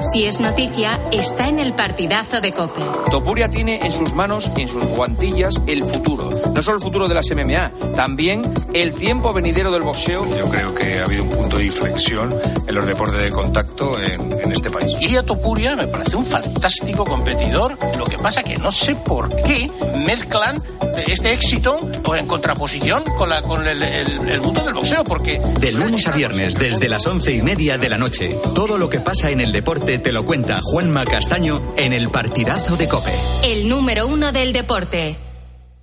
Si es noticia, está en el partidazo de Cope. Topuria tiene en sus manos en sus guantillas el futuro. No solo el futuro de las MMA, también el tiempo venidero del boxeo. Yo creo que ha habido un punto de inflexión en los deportes de contacto en, en este país. Ilia Topuria me parece un fantástico competidor. Lo que pasa que no sé por qué mezclan este éxito en contraposición con, la, con el, el- el mundo del boxeo, porque... De lunes a viernes, desde las once y media de la noche. Todo lo que pasa en el deporte te lo cuenta Juanma Castaño en el partidazo de Cope. El número uno del deporte.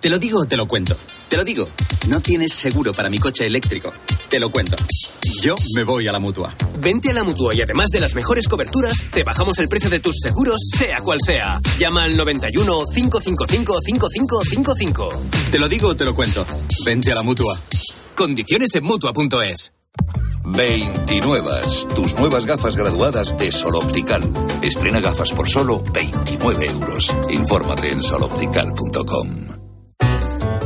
Te lo digo o te lo cuento. Te lo digo. No tienes seguro para mi coche eléctrico. Te lo cuento. Yo me voy a la mutua. Vente a la mutua y además de las mejores coberturas, te bajamos el precio de tus seguros, sea cual sea. Llama al 91 555 5555. Te lo digo o te lo cuento. Vente a la mutua. Condiciones en mutua.es. 29. Tus nuevas gafas graduadas de Sol Optical. Estrena gafas por solo 29 euros. Infórmate en soloptical.com.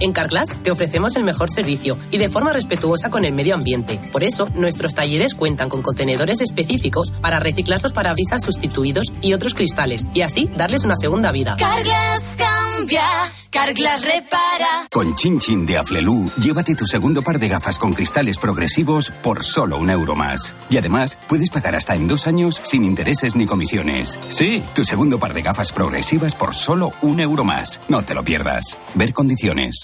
En Carglass te ofrecemos el mejor servicio y de forma respetuosa con el medio ambiente. Por eso, nuestros talleres cuentan con contenedores específicos para reciclar los parabrisas sustituidos y otros cristales y así darles una segunda vida. Carglass cambia, Carglass repara. Con Chin Chin de Aflelu, llévate tu segundo par de gafas con cristales progresivos por solo un euro más. Y además, puedes pagar hasta en dos años sin intereses ni comisiones. Sí, tu segundo par de gafas progresivas por solo un euro más. No te lo pierdas. Ver condiciones.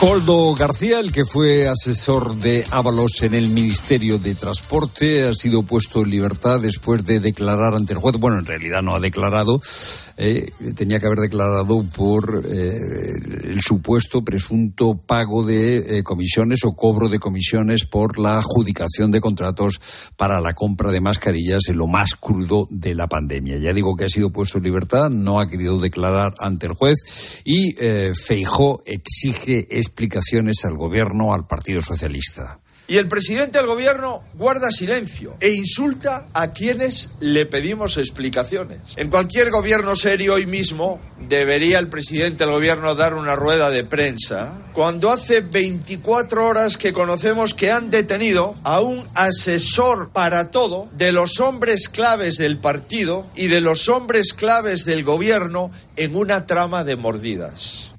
Coldo García, el que fue asesor de Ábalos en el Ministerio de Transporte, ha sido puesto en libertad después de declarar ante el juez. Bueno, en realidad no ha declarado, eh, tenía que haber declarado por eh, el supuesto presunto pago de eh, comisiones o cobro de comisiones por la adjudicación de contratos para la compra de mascarillas en lo más crudo de la pandemia. Ya digo que ha sido puesto en libertad, no ha querido declarar ante el juez y Feijó exige explicaciones al gobierno, al Partido Socialista. Y el presidente del gobierno guarda silencio e insulta a quienes le pedimos explicaciones. En cualquier gobierno serio hoy mismo debería el presidente del gobierno dar una rueda de prensa cuando hace 24 horas que conocemos que han detenido a un asesor para todo de los hombres claves del partido y de los hombres claves del gobierno en una trama de mordidas.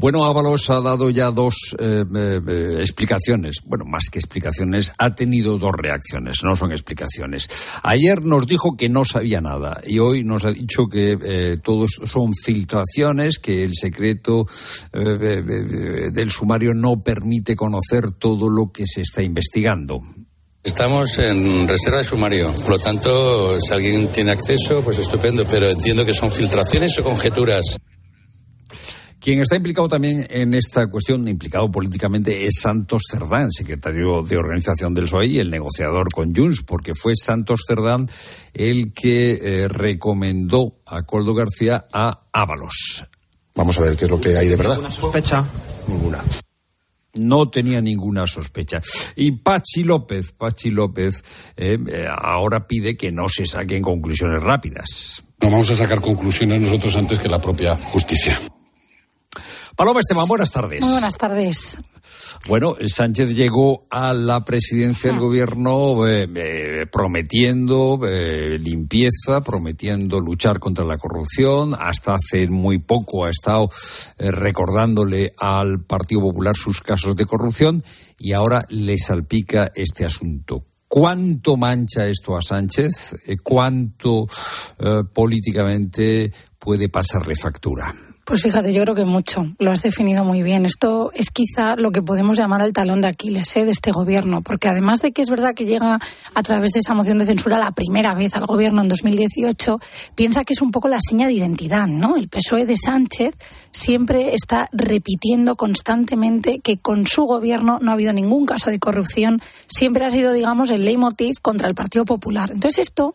Bueno, Ábalos ha dado ya dos eh, eh, explicaciones. Bueno, más que explicaciones, ha tenido dos reacciones, no son explicaciones. Ayer nos dijo que no sabía nada y hoy nos ha dicho que eh, todos son filtraciones, que el secreto del sumario no permite conocer todo lo que se está investigando. Estamos en reserva de sumario, por lo tanto, si alguien tiene acceso, pues estupendo, pero entiendo que son filtraciones o conjeturas. Quien está implicado también en esta cuestión, implicado políticamente, es Santos Cerdán, secretario de organización del PSOE y el negociador con Junts, porque fue Santos Cerdán el que eh, recomendó a Coldo García a Ábalos. Vamos a ver qué es lo que hay de verdad. ¿Ninguna sospecha? Ninguna. No tenía ninguna sospecha. Y Pachi López, Pachi López, eh, eh, ahora pide que no se saquen conclusiones rápidas. No vamos a sacar conclusiones nosotros antes que la propia justicia. Paloma Esteban, buenas tardes. Muy buenas tardes. Bueno, Sánchez llegó a la presidencia del Ah. gobierno eh, eh, prometiendo eh, limpieza, prometiendo luchar contra la corrupción. Hasta hace muy poco ha estado recordándole al Partido Popular sus casos de corrupción y ahora le salpica este asunto. ¿Cuánto mancha esto a Sánchez? ¿Cuánto políticamente puede pasarle factura? Pues fíjate, yo creo que mucho. Lo has definido muy bien. Esto es quizá lo que podemos llamar el talón de Aquiles ¿eh? de este gobierno, porque además de que es verdad que llega a través de esa moción de censura la primera vez al gobierno en 2018, piensa que es un poco la seña de identidad, ¿no? El PSOE de Sánchez siempre está repitiendo constantemente que con su gobierno no ha habido ningún caso de corrupción, siempre ha sido, digamos, el leitmotiv contra el Partido Popular. Entonces esto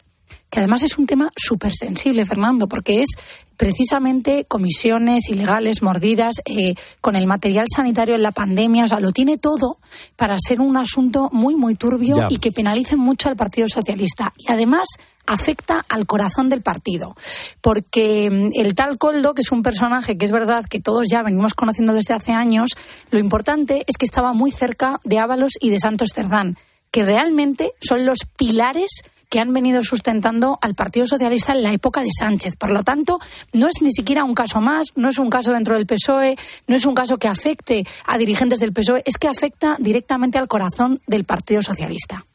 que además es un tema súper sensible, Fernando, porque es precisamente comisiones ilegales, mordidas, eh, con el material sanitario en la pandemia, o sea, lo tiene todo para ser un asunto muy, muy turbio y que penalice mucho al Partido Socialista. Y además afecta al corazón del partido, porque mm, el tal Coldo, que es un personaje que es verdad que todos ya venimos conociendo desde hace años, lo importante es que estaba muy cerca de Ábalos y de Santos Cerdán, que realmente son los pilares que han venido sustentando al Partido Socialista en la época de Sánchez. Por lo tanto, no es ni siquiera un caso más, no es un caso dentro del PSOE, no es un caso que afecte a dirigentes del PSOE, es que afecta directamente al corazón del Partido Socialista.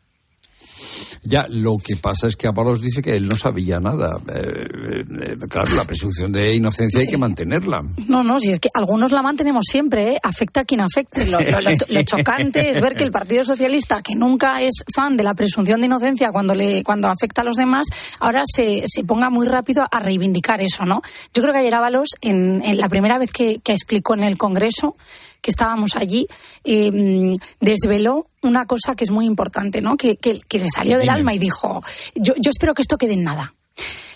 Ya, lo que pasa es que Apalos dice que él no sabía nada. Eh, eh, claro, la presunción de inocencia hay que mantenerla. No, no, si es que algunos la mantenemos siempre, ¿eh? afecta a quien afecte. Lo, chocante es ver que el Partido Socialista, que nunca es fan de la presunción de inocencia cuando, le, cuando afecta a los demás, ahora se, se ponga muy rápido a reivindicar eso, ¿no? Yo creo que ayer Ábalos, en, en la primera vez que, que explicó en el Congreso, que estábamos allí, eh, desveló una cosa que es muy importante, ¿no? Que, que, que le salió del alma y dijo, yo, yo espero que esto quede en nada.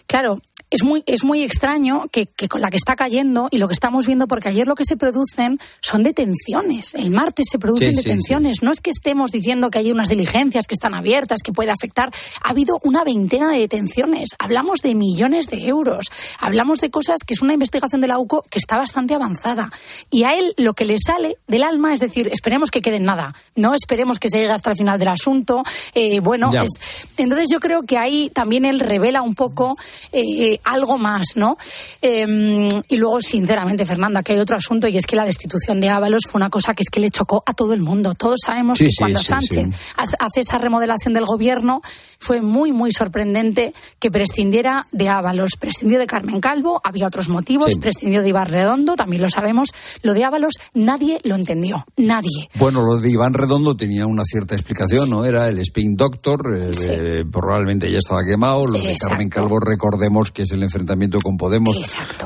Claro, es muy, es muy extraño que, con la que está cayendo y lo que estamos viendo, porque ayer lo que se producen son detenciones. El martes se producen detenciones. No es que estemos diciendo que hay unas diligencias que están abiertas, que puede afectar. Ha habido una veintena de detenciones. Hablamos de millones de euros. Hablamos de cosas que es una investigación de la UCO que está bastante avanzada. Y a él lo que le sale del alma es decir, esperemos que quede en nada. No esperemos que se llegue hasta el final del asunto. Eh, bueno, entonces yo creo que ahí también él revela un poco eh, algo más, ¿no? Em, y luego, sinceramente, Fernando, aquí hay otro asunto y es que la destitución de Ábalos fue una cosa que es que le chocó a todo el mundo. Todos sabemos que cuando Sánchez hace esa remodelación del gobierno fue muy, muy sorprendente que prescindiera de Ábalos. Prescindió de Carmen Calvo, había otros motivos, prescindió de Iván Redondo, también lo sabemos. Lo de Ábalos nadie lo entendió, nadie. Bueno, lo de Iván Redondo tenía una cierta explicación, ¿no? Era el Spin Doctor, eh, probablemente ya estaba quemado. Lo de Carmen Calvo, recordemos que es el enfrentamiento con Podemos,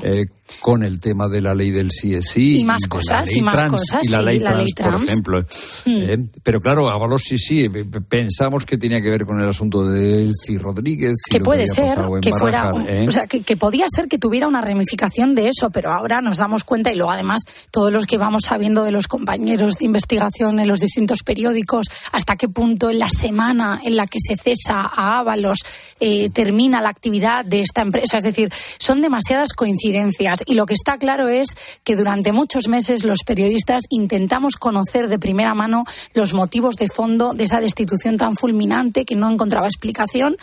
eh, con el tema de la ley del CSI. Y más cosas, y más cosas. Y la, ley, trans, por ejemplo. Mm. Eh, pero claro, Ábalos sí, sí, pensamos que tenía que ver con el asunto de Elci Rodríguez. que puede ser, que fuera, ¿eh? o sea, que, podía ser que tuviera una ramificación de eso, pero ahora nos damos cuenta y luego además todos los que vamos sabiendo de los compañeros de investigación en los distintos periódicos, hasta qué punto en la semana en la que se cesa a Ábalos eh, termina la actividad de esta empresa. Es decir, son demasiadas coincidencias y lo que está claro es que durante muchos meses los periodistas intentamos conocer de primera mano los motivos de fondo de esa destitución tan fulminante que no encontraba explicación.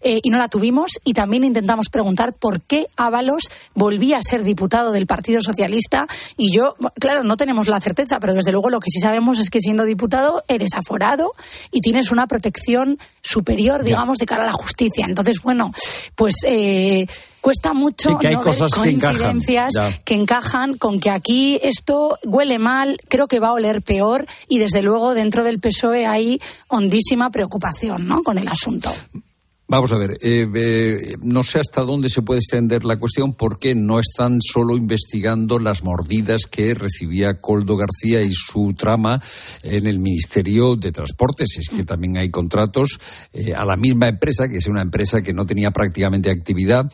Eh, y no la tuvimos. Y también intentamos preguntar por qué Ábalos volvía a ser diputado del Partido Socialista. Y yo, claro, no tenemos la certeza, pero desde luego lo que sí sabemos es que siendo diputado eres aforado y tienes una protección superior, digamos, de cara a la justicia. Entonces, bueno, pues. Eh, cuesta mucho que hay cosas coincidencias que encajan. con que aquí esto huele mal, creo que va a oler peor y desde luego dentro del PSOE hay hondísima preocupación ¿no? con el asunto. Vamos a ver, eh, eh, no sé hasta dónde se puede extender la cuestión porque no están solo investigando las mordidas que recibía Coldo García y su trama en el Ministerio de Transportes. Es que también hay contratos eh, a la misma empresa, que es una empresa que no tenía prácticamente actividad,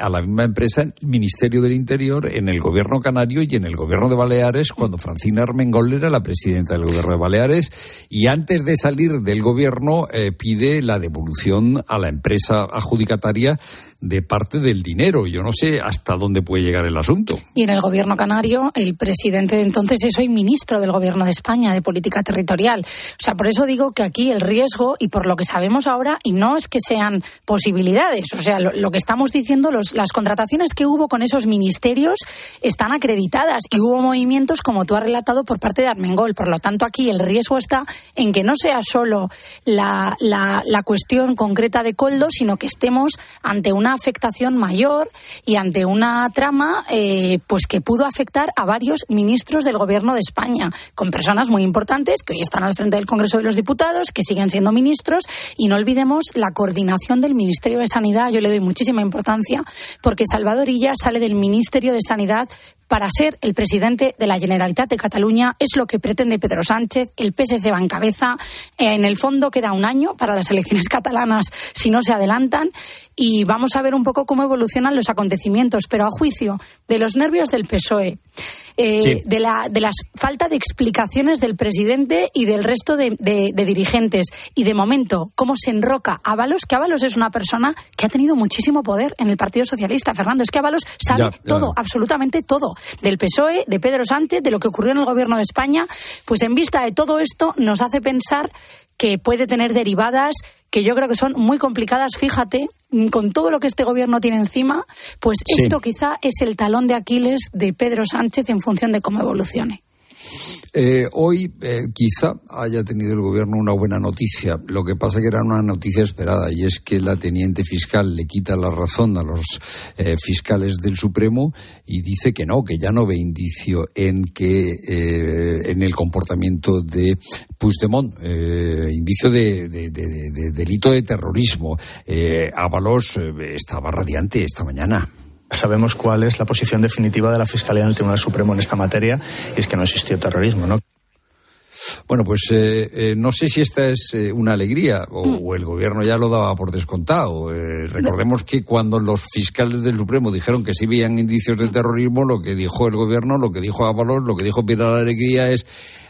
a la misma empresa, el Ministerio del Interior, en el Gobierno Canario y en el Gobierno de Baleares, cuando Francina Armengol era la presidenta del Gobierno de Baleares. Y antes de salir del Gobierno pide la devolución a la empresa adjudicataria de parte del dinero. Yo no sé hasta dónde puede llegar el asunto. Y en el gobierno canario, el presidente de entonces es hoy ministro del gobierno de España de política territorial. O sea, por eso digo que aquí el riesgo, y por lo que sabemos ahora, y no es que sean posibilidades, o sea, lo, que estamos diciendo, los, las contrataciones que hubo con esos ministerios están acreditadas y hubo movimientos, como tú has relatado, por parte de Armengol. Por lo tanto, aquí el riesgo está en que no sea solo la, la, la cuestión concreta de Coldo, sino que estemos ante una una afectación mayor y ante una trama eh, pues que pudo afectar a varios ministros del gobierno de España, con personas muy importantes que hoy están al frente del Congreso de los Diputados, que siguen siendo ministros, y no olvidemos la coordinación del Ministerio de Sanidad. Yo le doy muchísima importancia porque Salvador Illa sale del Ministerio de Sanidad para ser el presidente de la Generalitat de Cataluña. Es lo que pretende Pedro Sánchez. El PSC va en cabeza. En el fondo queda un año para las elecciones [LAUGHS] catalanas si no se adelantan. Y vamos a ver un poco cómo evolucionan los acontecimientos. Pero a juicio de los nervios del PSOE, eh, de, la, de la falta de explicaciones del presidente y del resto de, dirigentes. Y de momento, cómo se enroca Ábalos, que Ábalos es una persona que ha tenido muchísimo poder en el Partido Socialista. Fernando, es que Ábalos sabe todo, absolutamente todo, del PSOE, de Pedro Sánchez, de lo que ocurrió en el gobierno de España. Pues en vista de todo esto, nos hace pensar que puede tener derivadas que yo creo que son muy complicadas, fíjate, con todo lo que este gobierno tiene encima, pues esto quizá es el talón de Aquiles de Pedro Sánchez en función de cómo evolucione. Eh, hoy eh, quizá haya tenido el gobierno una buena noticia. Lo que pasa que era una noticia esperada y es que la teniente fiscal le quita la razón a los eh, fiscales del Supremo y dice que no, que ya no ve indicio en que en el comportamiento de Puigdemont, indicio de, delito de terrorismo. Ábalos estaba radiante esta mañana. Sabemos cuál es la posición definitiva de la Fiscalía en el Tribunal Supremo en esta materia y es que no existió terrorismo, ¿no? Bueno, pues eh, eh, no sé si esta es eh, una alegría o, el gobierno ya lo daba por descontado. recordemos que cuando los fiscales del Supremo dijeron que sí veían indicios de terrorismo, lo que dijo el gobierno, lo que dijo Ábalos, lo que dijo Pilar Alegría es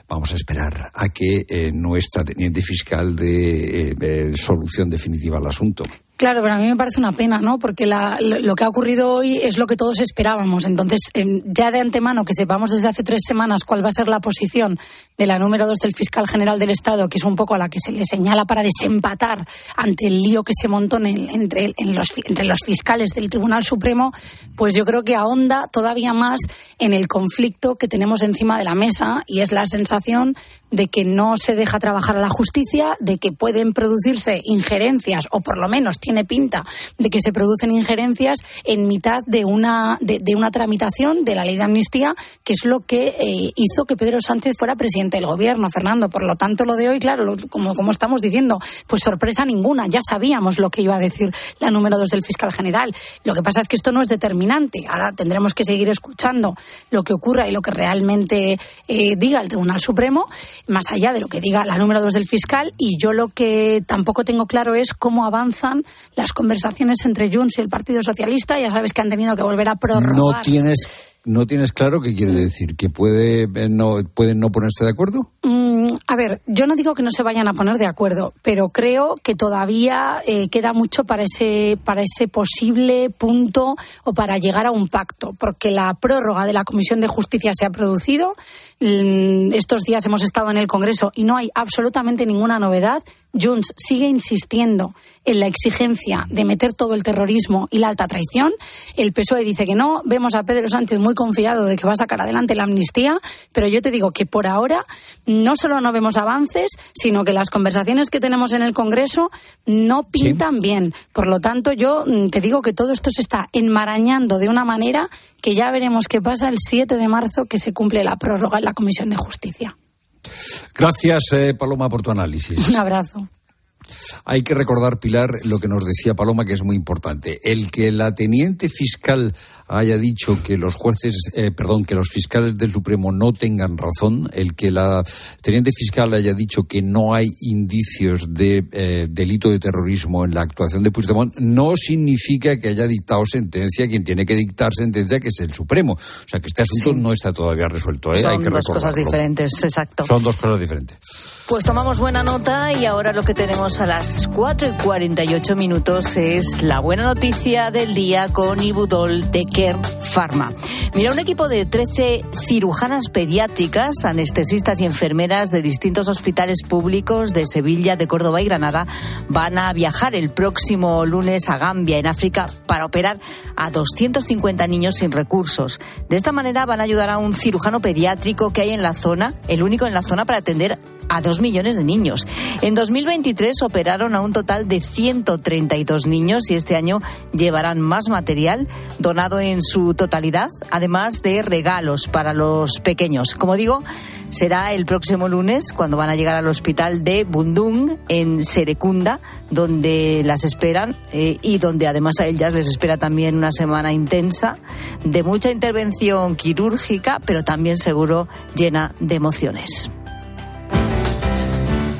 vamos a esperar a que nuestra teniente fiscal dé solución definitiva al asunto. Claro, pero a mí me parece una pena, ¿no? Porque lo que ha ocurrido hoy es lo que todos esperábamos. Entonces, em, ya de antemano que sepamos desde hace tres semanas cuál va a ser la posición de la número dos del fiscal general del Estado, que es un poco a la que se le señala para desempatar ante el lío que se montó entre, los, entre los fiscales del Tribunal Supremo, pues yo creo que ahonda todavía más en el conflicto que tenemos encima de la mesa y es la sensación de que no se deja trabajar a la justicia, de que pueden producirse injerencias, o por lo menos tiene pinta de que se producen injerencias en mitad de una, de, una tramitación de la ley de amnistía, que es lo que eh, hizo que Pedro Sánchez fuera presidente del gobierno, Fernando. Por lo tanto, lo de hoy, claro, como, como estamos diciendo, pues sorpresa ninguna. Ya sabíamos lo que iba a decir la número dos del fiscal general. Lo que pasa es que esto no es determinante. Ahora tendremos que seguir escuchando lo que ocurra y lo que realmente eh, diga el Tribunal Supremo más allá de lo que diga la número dos del fiscal, y yo lo que tampoco tengo claro es cómo avanzan las conversaciones entre Junts y el Partido Socialista. Ya sabes que han tenido que volver a prorrogar. No tienes, no tienes claro qué quiere decir, que puede, eh, no, pueden no ponerse de acuerdo. Mm, a ver, yo no digo que no se vayan a poner de acuerdo, pero creo que todavía eh, queda mucho para ese, para ese posible punto o para llegar a un pacto, porque la prórroga de la Comisión de Justicia se ha producido estos días hemos estado en el Congreso y no hay absolutamente ninguna novedad. Junts sigue insistiendo en la exigencia de meter todo el terrorismo y la alta traición. El PSOE dice que no. Vemos a Pedro Sánchez muy confiado de que va a sacar adelante la amnistía. Pero yo te digo que por ahora no solo no vemos avances, sino que las conversaciones que tenemos en el Congreso no pintan bien. Por lo tanto, yo mm, te digo que todo esto se está enmarañando de una manera que ya veremos qué pasa el 7 de marzo, que se cumple la prórroga en la Comisión de Justicia. Gracias, eh, Paloma, por tu análisis. Un abrazo. Hay que recordar, Pilar, lo que nos decía Paloma, que es muy importante. El que la teniente fiscal haya dicho que los jueces, eh, perdón, que los fiscales del Supremo no tengan razón, el que la teniente fiscal haya dicho que no hay indicios de eh, delito de terrorismo en la actuación de Puigdemont, no significa que haya dictado sentencia quien tiene que dictar sentencia, que es el Supremo. O sea que este asunto no está todavía resuelto. ¿eh? Son dos cosas diferentes, exacto. Son dos cosas diferentes. Pues tomamos buena nota y ahora lo que tenemos a las 4 y 48 minutos es la buena noticia del día con Ibudol de Pharma. Mira, un equipo de 13 cirujanas pediátricas, anestesistas y enfermeras de distintos hospitales públicos de Sevilla, de Córdoba y Granada van a viajar el próximo lunes a Gambia, en África, para operar a 250 niños sin recursos. De esta manera van a ayudar a un cirujano pediátrico que hay en la zona, el único en la zona para atender a dos millones de niños. En 2023 operaron a un total de 132 niños y este año llevarán más material donado en su totalidad, además de regalos para los pequeños. Como digo, será el próximo lunes cuando van a llegar al hospital de Bundung en Serekunda, donde las esperan eh, y donde además a ellas les espera también una semana intensa de mucha intervención quirúrgica, pero también seguro llena de emociones.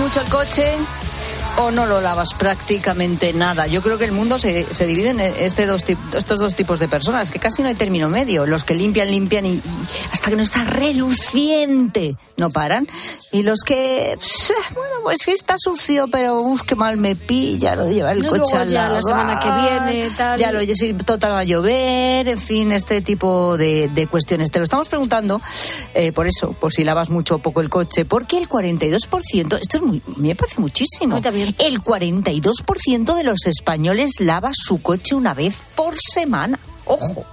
mucho el coche? ¿O no lo lavas prácticamente nada? Yo creo que el mundo se, se divide en este dos, tip- estos dos tipos de personas, que casi no hay término medio. Los que limpian, limpian y, y hasta que no está reluciente no paran. Y los que, bueno, pues sí está sucio, pero uf, qué mal me pilla lo de llevar el coche al ya la semana que viene, tal. Ya lo sí, total va a llover, en fin, este tipo de, de cuestiones. Te lo estamos preguntando eh, por eso, por si lavas mucho o poco el coche, porque el 42%, esto es muy, me parece muchísimo. El 42% de los españoles lava su coche una vez por semana. Ojo,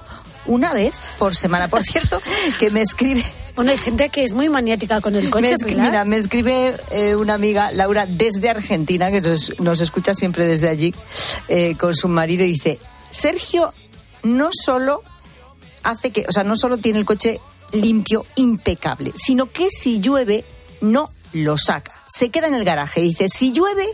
una vez por semana. Por [LAUGHS] cierto, que me escribe. Bueno, hay gente que es muy maniática con el coche, Me escri- Pilar. mira, me escribe eh, una amiga, Laura, desde Argentina, que nos, nos escucha siempre desde allí, eh, con su marido, y dice, Sergio no solo hace que, o sea, no solo tiene el coche limpio, impecable, sino que si llueve, no lo saca. Se queda en el garaje. Dice, si llueve,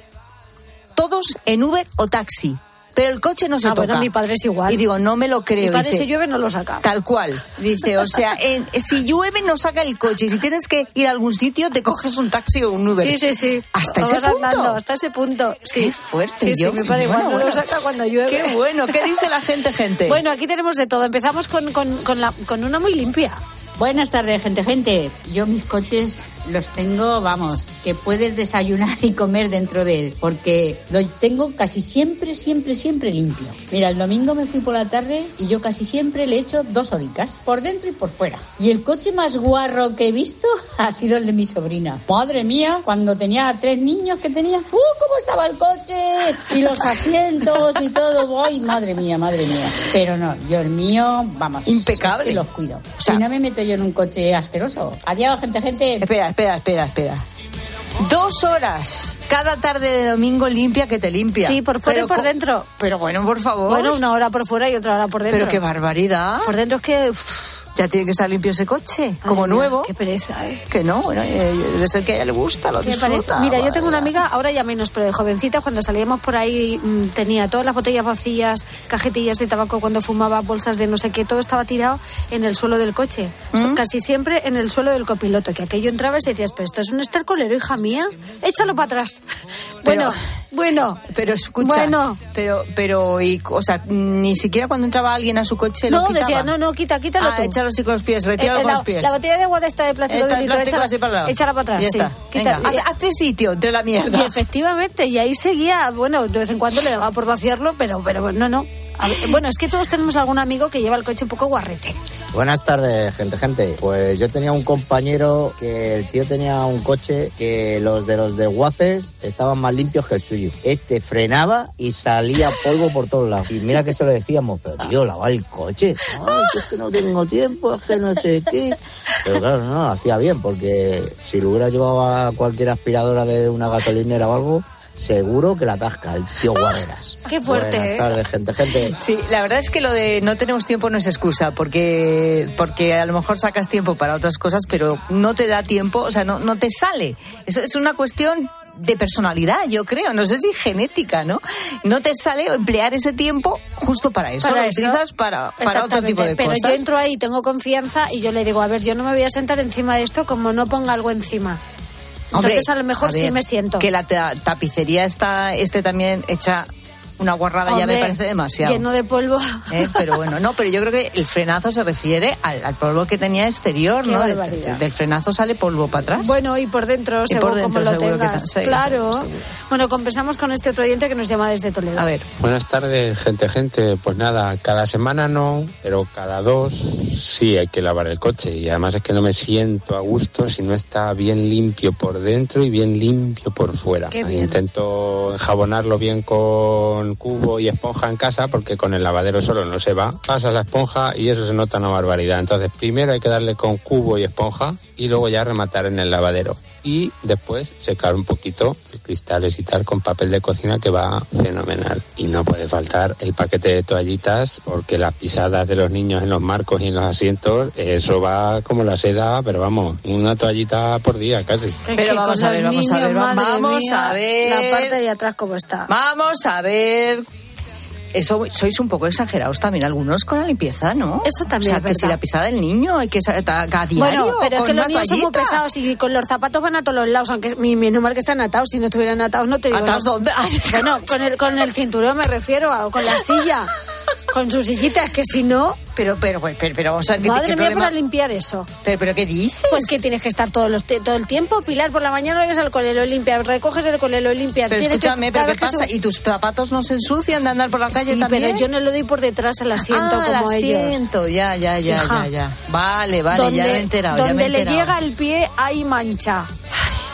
todos en Uber o taxi. Pero el coche no se Ah, toca. bueno, mi padre es igual. Y digo, no me lo creo. Mi padre Dice, si llueve no lo saca. Tal cual. Dice, o sea, [LAUGHS] en- si llueve no saca el coche. Y si tienes que ir a algún sitio, te coges un taxi o un Uber. Sí, sí, sí. Hasta Vamos ese punto. andando, hasta ese punto. Sí. Qué fuerte. Sí, sí, yo. mi padre igual Bueno, no lo bueno. saca cuando llueve. Qué bueno. ¿Qué dice la gente, gente? Bueno, aquí tenemos de todo. Empezamos con, con, con, la, con una muy limpia. Buenas tardes, gente, gente. Yo mis coches los tengo, vamos, que puedes desayunar y comer dentro de él, porque lo tengo casi siempre, siempre, siempre limpio. Mira, el domingo me fui por la tarde y yo casi siempre le echo dos horicas, por dentro y por fuera. Y el coche más guarro que he visto [LAUGHS] ha sido el de mi sobrina. Madre mía, cuando tenía tres niños que tenía, ¡uh, cómo estaba el coche! Y los asientos y todo, ¡ay, madre mía, madre mía! Pero no, yo el mío, vamos, Impecable. es que los cuido. si no me meto yo en un coche asqueroso. Adiós, gente, gente. Espera, espera, espera, espera. Dos horas cada tarde de domingo limpia que te limpia. Sí, por fuera Pero y por dentro. Pero bueno, por favor. Bueno, una hora por fuera y otra hora por dentro. Pero qué barbaridad. Por dentro es que... Ya tiene que estar limpio ese coche, como nuevo. Qué pereza, ¿eh? Que no, bueno, eh, debe ser que a ella le gusta, lo disfruta. Mira, yo tengo una amiga, ahora ya menos, pero de jovencita, cuando salíamos por ahí, mm, tenía todas las botellas vacías, cajetillas de tabaco cuando fumaba, bolsas de no sé qué, todo estaba tirado en el suelo del coche. So- Casi siempre en el suelo del copiloto, que aquello entraba y decías, pero esto es un estercolero, hija mía, échalo para atrás. [LAUGHS] bueno, bueno. Pero escucha, Bueno. pero, pero, y, o sea, ni siquiera cuando entraba alguien a su coche lo No, quitaba. decía, no, no, quita, quítalo ah, tú. Échalo así con los pies, retíralo Eh, con la, los pies. la botella de agua de esta de plástico Esta de litro, plástico échala, para échala para atrás. Ya sí. está. Quita- Venga, haz- hazte sitio entre la mierda. Y efectivamente, y ahí seguía, bueno, de vez en cuando le daba por vaciarlo, pero, pero no, no. Bueno, es que todos tenemos algún amigo que lleva el coche un poco guarrete. Buenas tardes, gente, gente. Pues yo tenía un compañero que el tío tenía un coche que los de los desguaces estaban más limpios que el suyo. Este frenaba y salía polvo por todos lados. Y mira que se lo decíamos, pero tío, lava el coche. No, es que no tengo tiempo, es que no sé qué. Pero claro, no, hacía bien, porque si lo hubiera llevado a cualquier aspiradora de una gasolinera o algo, seguro que la atasca el tío Guarreras. Qué fuerte, Buenas ¿eh? tardes, gente, gente. Sí, la verdad es que lo de no tenemos tiempo no es excusa, porque, porque a lo mejor sacas tiempo para otras cosas, pero no te da tiempo, o sea, no, no te sale. Eso es una cuestión de personalidad, yo creo. No sé si genética, ¿no? No te sale emplear ese tiempo justo para eso. Para lo eso. utilizas para, para otro tipo de Pero cosas. yo entro ahí, tengo confianza y yo le digo, a ver, yo no me voy a sentar encima de esto como no ponga algo encima. Hombre, Entonces a lo mejor a sí ver, me siento. Que la ta- tapicería está este también hecha una guarrada ya me parece demasiado. Lleno de polvo. ¿eh? Pero bueno, no, pero yo creo que el frenazo se refiere al, al polvo que tenía exterior, Qué ¿no? De- barbaridad. de- del frenazo sale polvo para atrás. Bueno, y por dentro, Y según por dentro como lo tengas. sí, claro. Bueno, compensamos con este otro oyente que nos llama desde Toledo. A ver. Buenas tardes, gente, gente. Pues nada, cada semana no, pero cada dos sí hay que lavar el coche. Y además es que no me siento a gusto si no está bien limpio por dentro y bien limpio por fuera. Qué bien. Intento enjabonarlo bien con cubo y esponja en casa porque con el lavadero solo no se va. Pasas la esponja y eso se nota una barbaridad. Entonces primero hay que darle con cubo y esponja y luego ya rematar en el lavadero. Y después secar un poquito los cristales y tal con papel de cocina que va fenomenal. Y no puede faltar el paquete de toallitas porque las pisadas de los niños en los marcos y en los asientos, eso va como la seda, pero vamos, una toallita por día casi. Es Pero vamos a ver, vamos a ver, vamos mía, a ver. La parte de atrás cómo está. Vamos a ver. Eso sois un poco exagerados también algunos con la limpieza, ¿no? Eso también O sea, es que si la pisada del niño hay que sa- ta- a diario. Bueno, pero es que los niños son muy pesados y con los zapatos van a todos los lados, aunque mi menos mal que están atados, si no estuvieran atados no te digo. ¿Atados no. dónde? [LAUGHS] Bueno, con el, con el cinturón me refiero, a- con la silla, [LAUGHS] con su sillita, es que si no... Pero, pero, pero, pero, vamos a ver, ¿qué- Madre qué mía, problema? para limpiar eso. Pero, pero ¿qué dices? Pues que tienes que estar todos los todo el tiempo, Pilar, por la mañana lo llevas al cole, lo limpias, recoges el cole, lo limpias. Pero tienes que- escúchame, ¿pero qué pasa? se- ¿Y tus zapatos no se ensucian de andar por la calle sí, también? pero yo no lo doy por detrás al asiento ah, como ellos. asiento, ya, ya, ya, Hija. ya, ya. Vale, vale, donde, ya me he enterado, ya me Donde he le enterado. llega el pie hay mancha.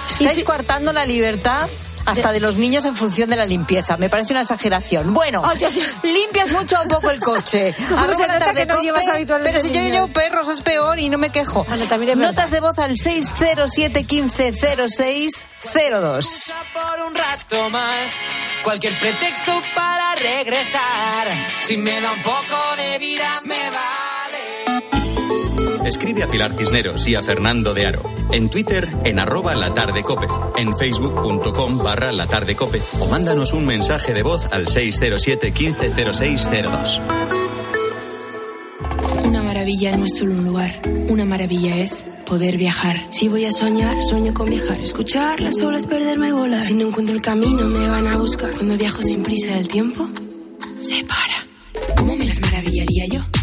Estáis coartando la libertad hasta de los niños en función de la limpieza. Me parece una exageración. Bueno, ay. limpias mucho o poco el coche. [LAUGHS] ¿Cómo Arroba se nota que no cope, llevas habitualmente Pero si yo niños? llevo perros es peor y no me quejo. Bueno, también es Notas verdad. de voz al 607150602. por un rato más. Cualquier pretexto para regresar. Si me da un poco de vida, me vale. Escribe a Pilar Cisneros y a Fernando de Aro. En Twitter, en arroba latardecope. En facebook.com barra latardecope. O mándanos un mensaje de voz al 607 150602. Una maravilla no es solo un lugar, una maravilla es poder viajar. Si voy a soñar, sueño con viajar, escuchar las olas, perderme volar. Si no encuentro el camino, me van a buscar. Cuando viajo sin prisa, el tiempo se para. ¿Cómo me las maravillaría yo?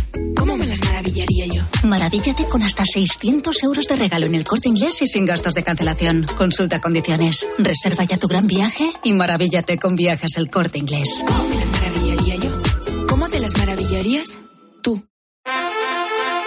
¿Cómo me las maravillaría yo? Maravíllate con hasta 600 euros de regalo en el corte inglés y sin gastos de cancelación. Consulta condiciones. Reserva ya tu gran viaje y maravíllate con viajes el corte inglés. ¿Cómo me las maravillaría yo? ¿Cómo te las maravillarías?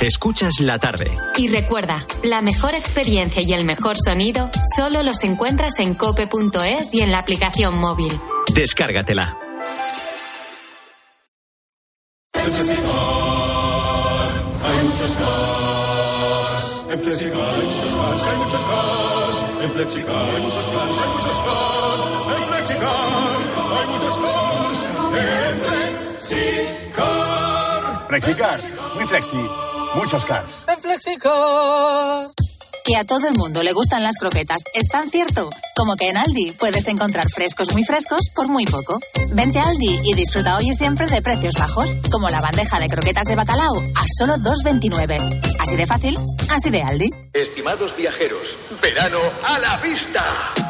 Escuchas la tarde. Y recuerda, la mejor experiencia y el mejor sonido solo los encuentras en cope.es y en la aplicación móvil. Descárgatela. Hay muchos cars. En Flexicar hay muchos cars, hay muchos cars. En Flexicar hay muchos cars, hay muchos cars. En Flexicar hay muchos cars. En Flexicar. Flexicar, muy flexi, muchos cars. En Flexicar. Que a todo el mundo le gustan las croquetas es tan cierto como que en Aldi puedes encontrar frescos muy frescos por muy poco. Vente a Aldi y disfruta hoy y siempre de precios bajos, como la bandeja de croquetas de bacalao a solo 2,29. Así de fácil, así de Aldi. Estimados viajeros, verano a la vista.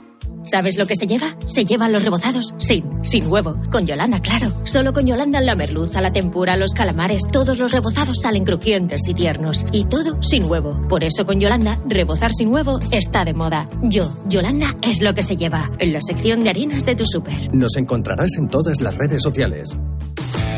¿Sabes lo que se lleva? Se llevan los rebozados sin, sin huevo. Con Yolanda, claro. Solo con Yolanda la merluza, la tempura, los calamares, todos los rebozados salen crujientes y tiernos. Y todo sin huevo. Por eso con Yolanda, rebozar sin huevo está de moda. Yo, Yolanda, es lo que se lleva. En la sección de harinas de tu súper. Nos encontrarás en todas las redes sociales.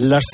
Las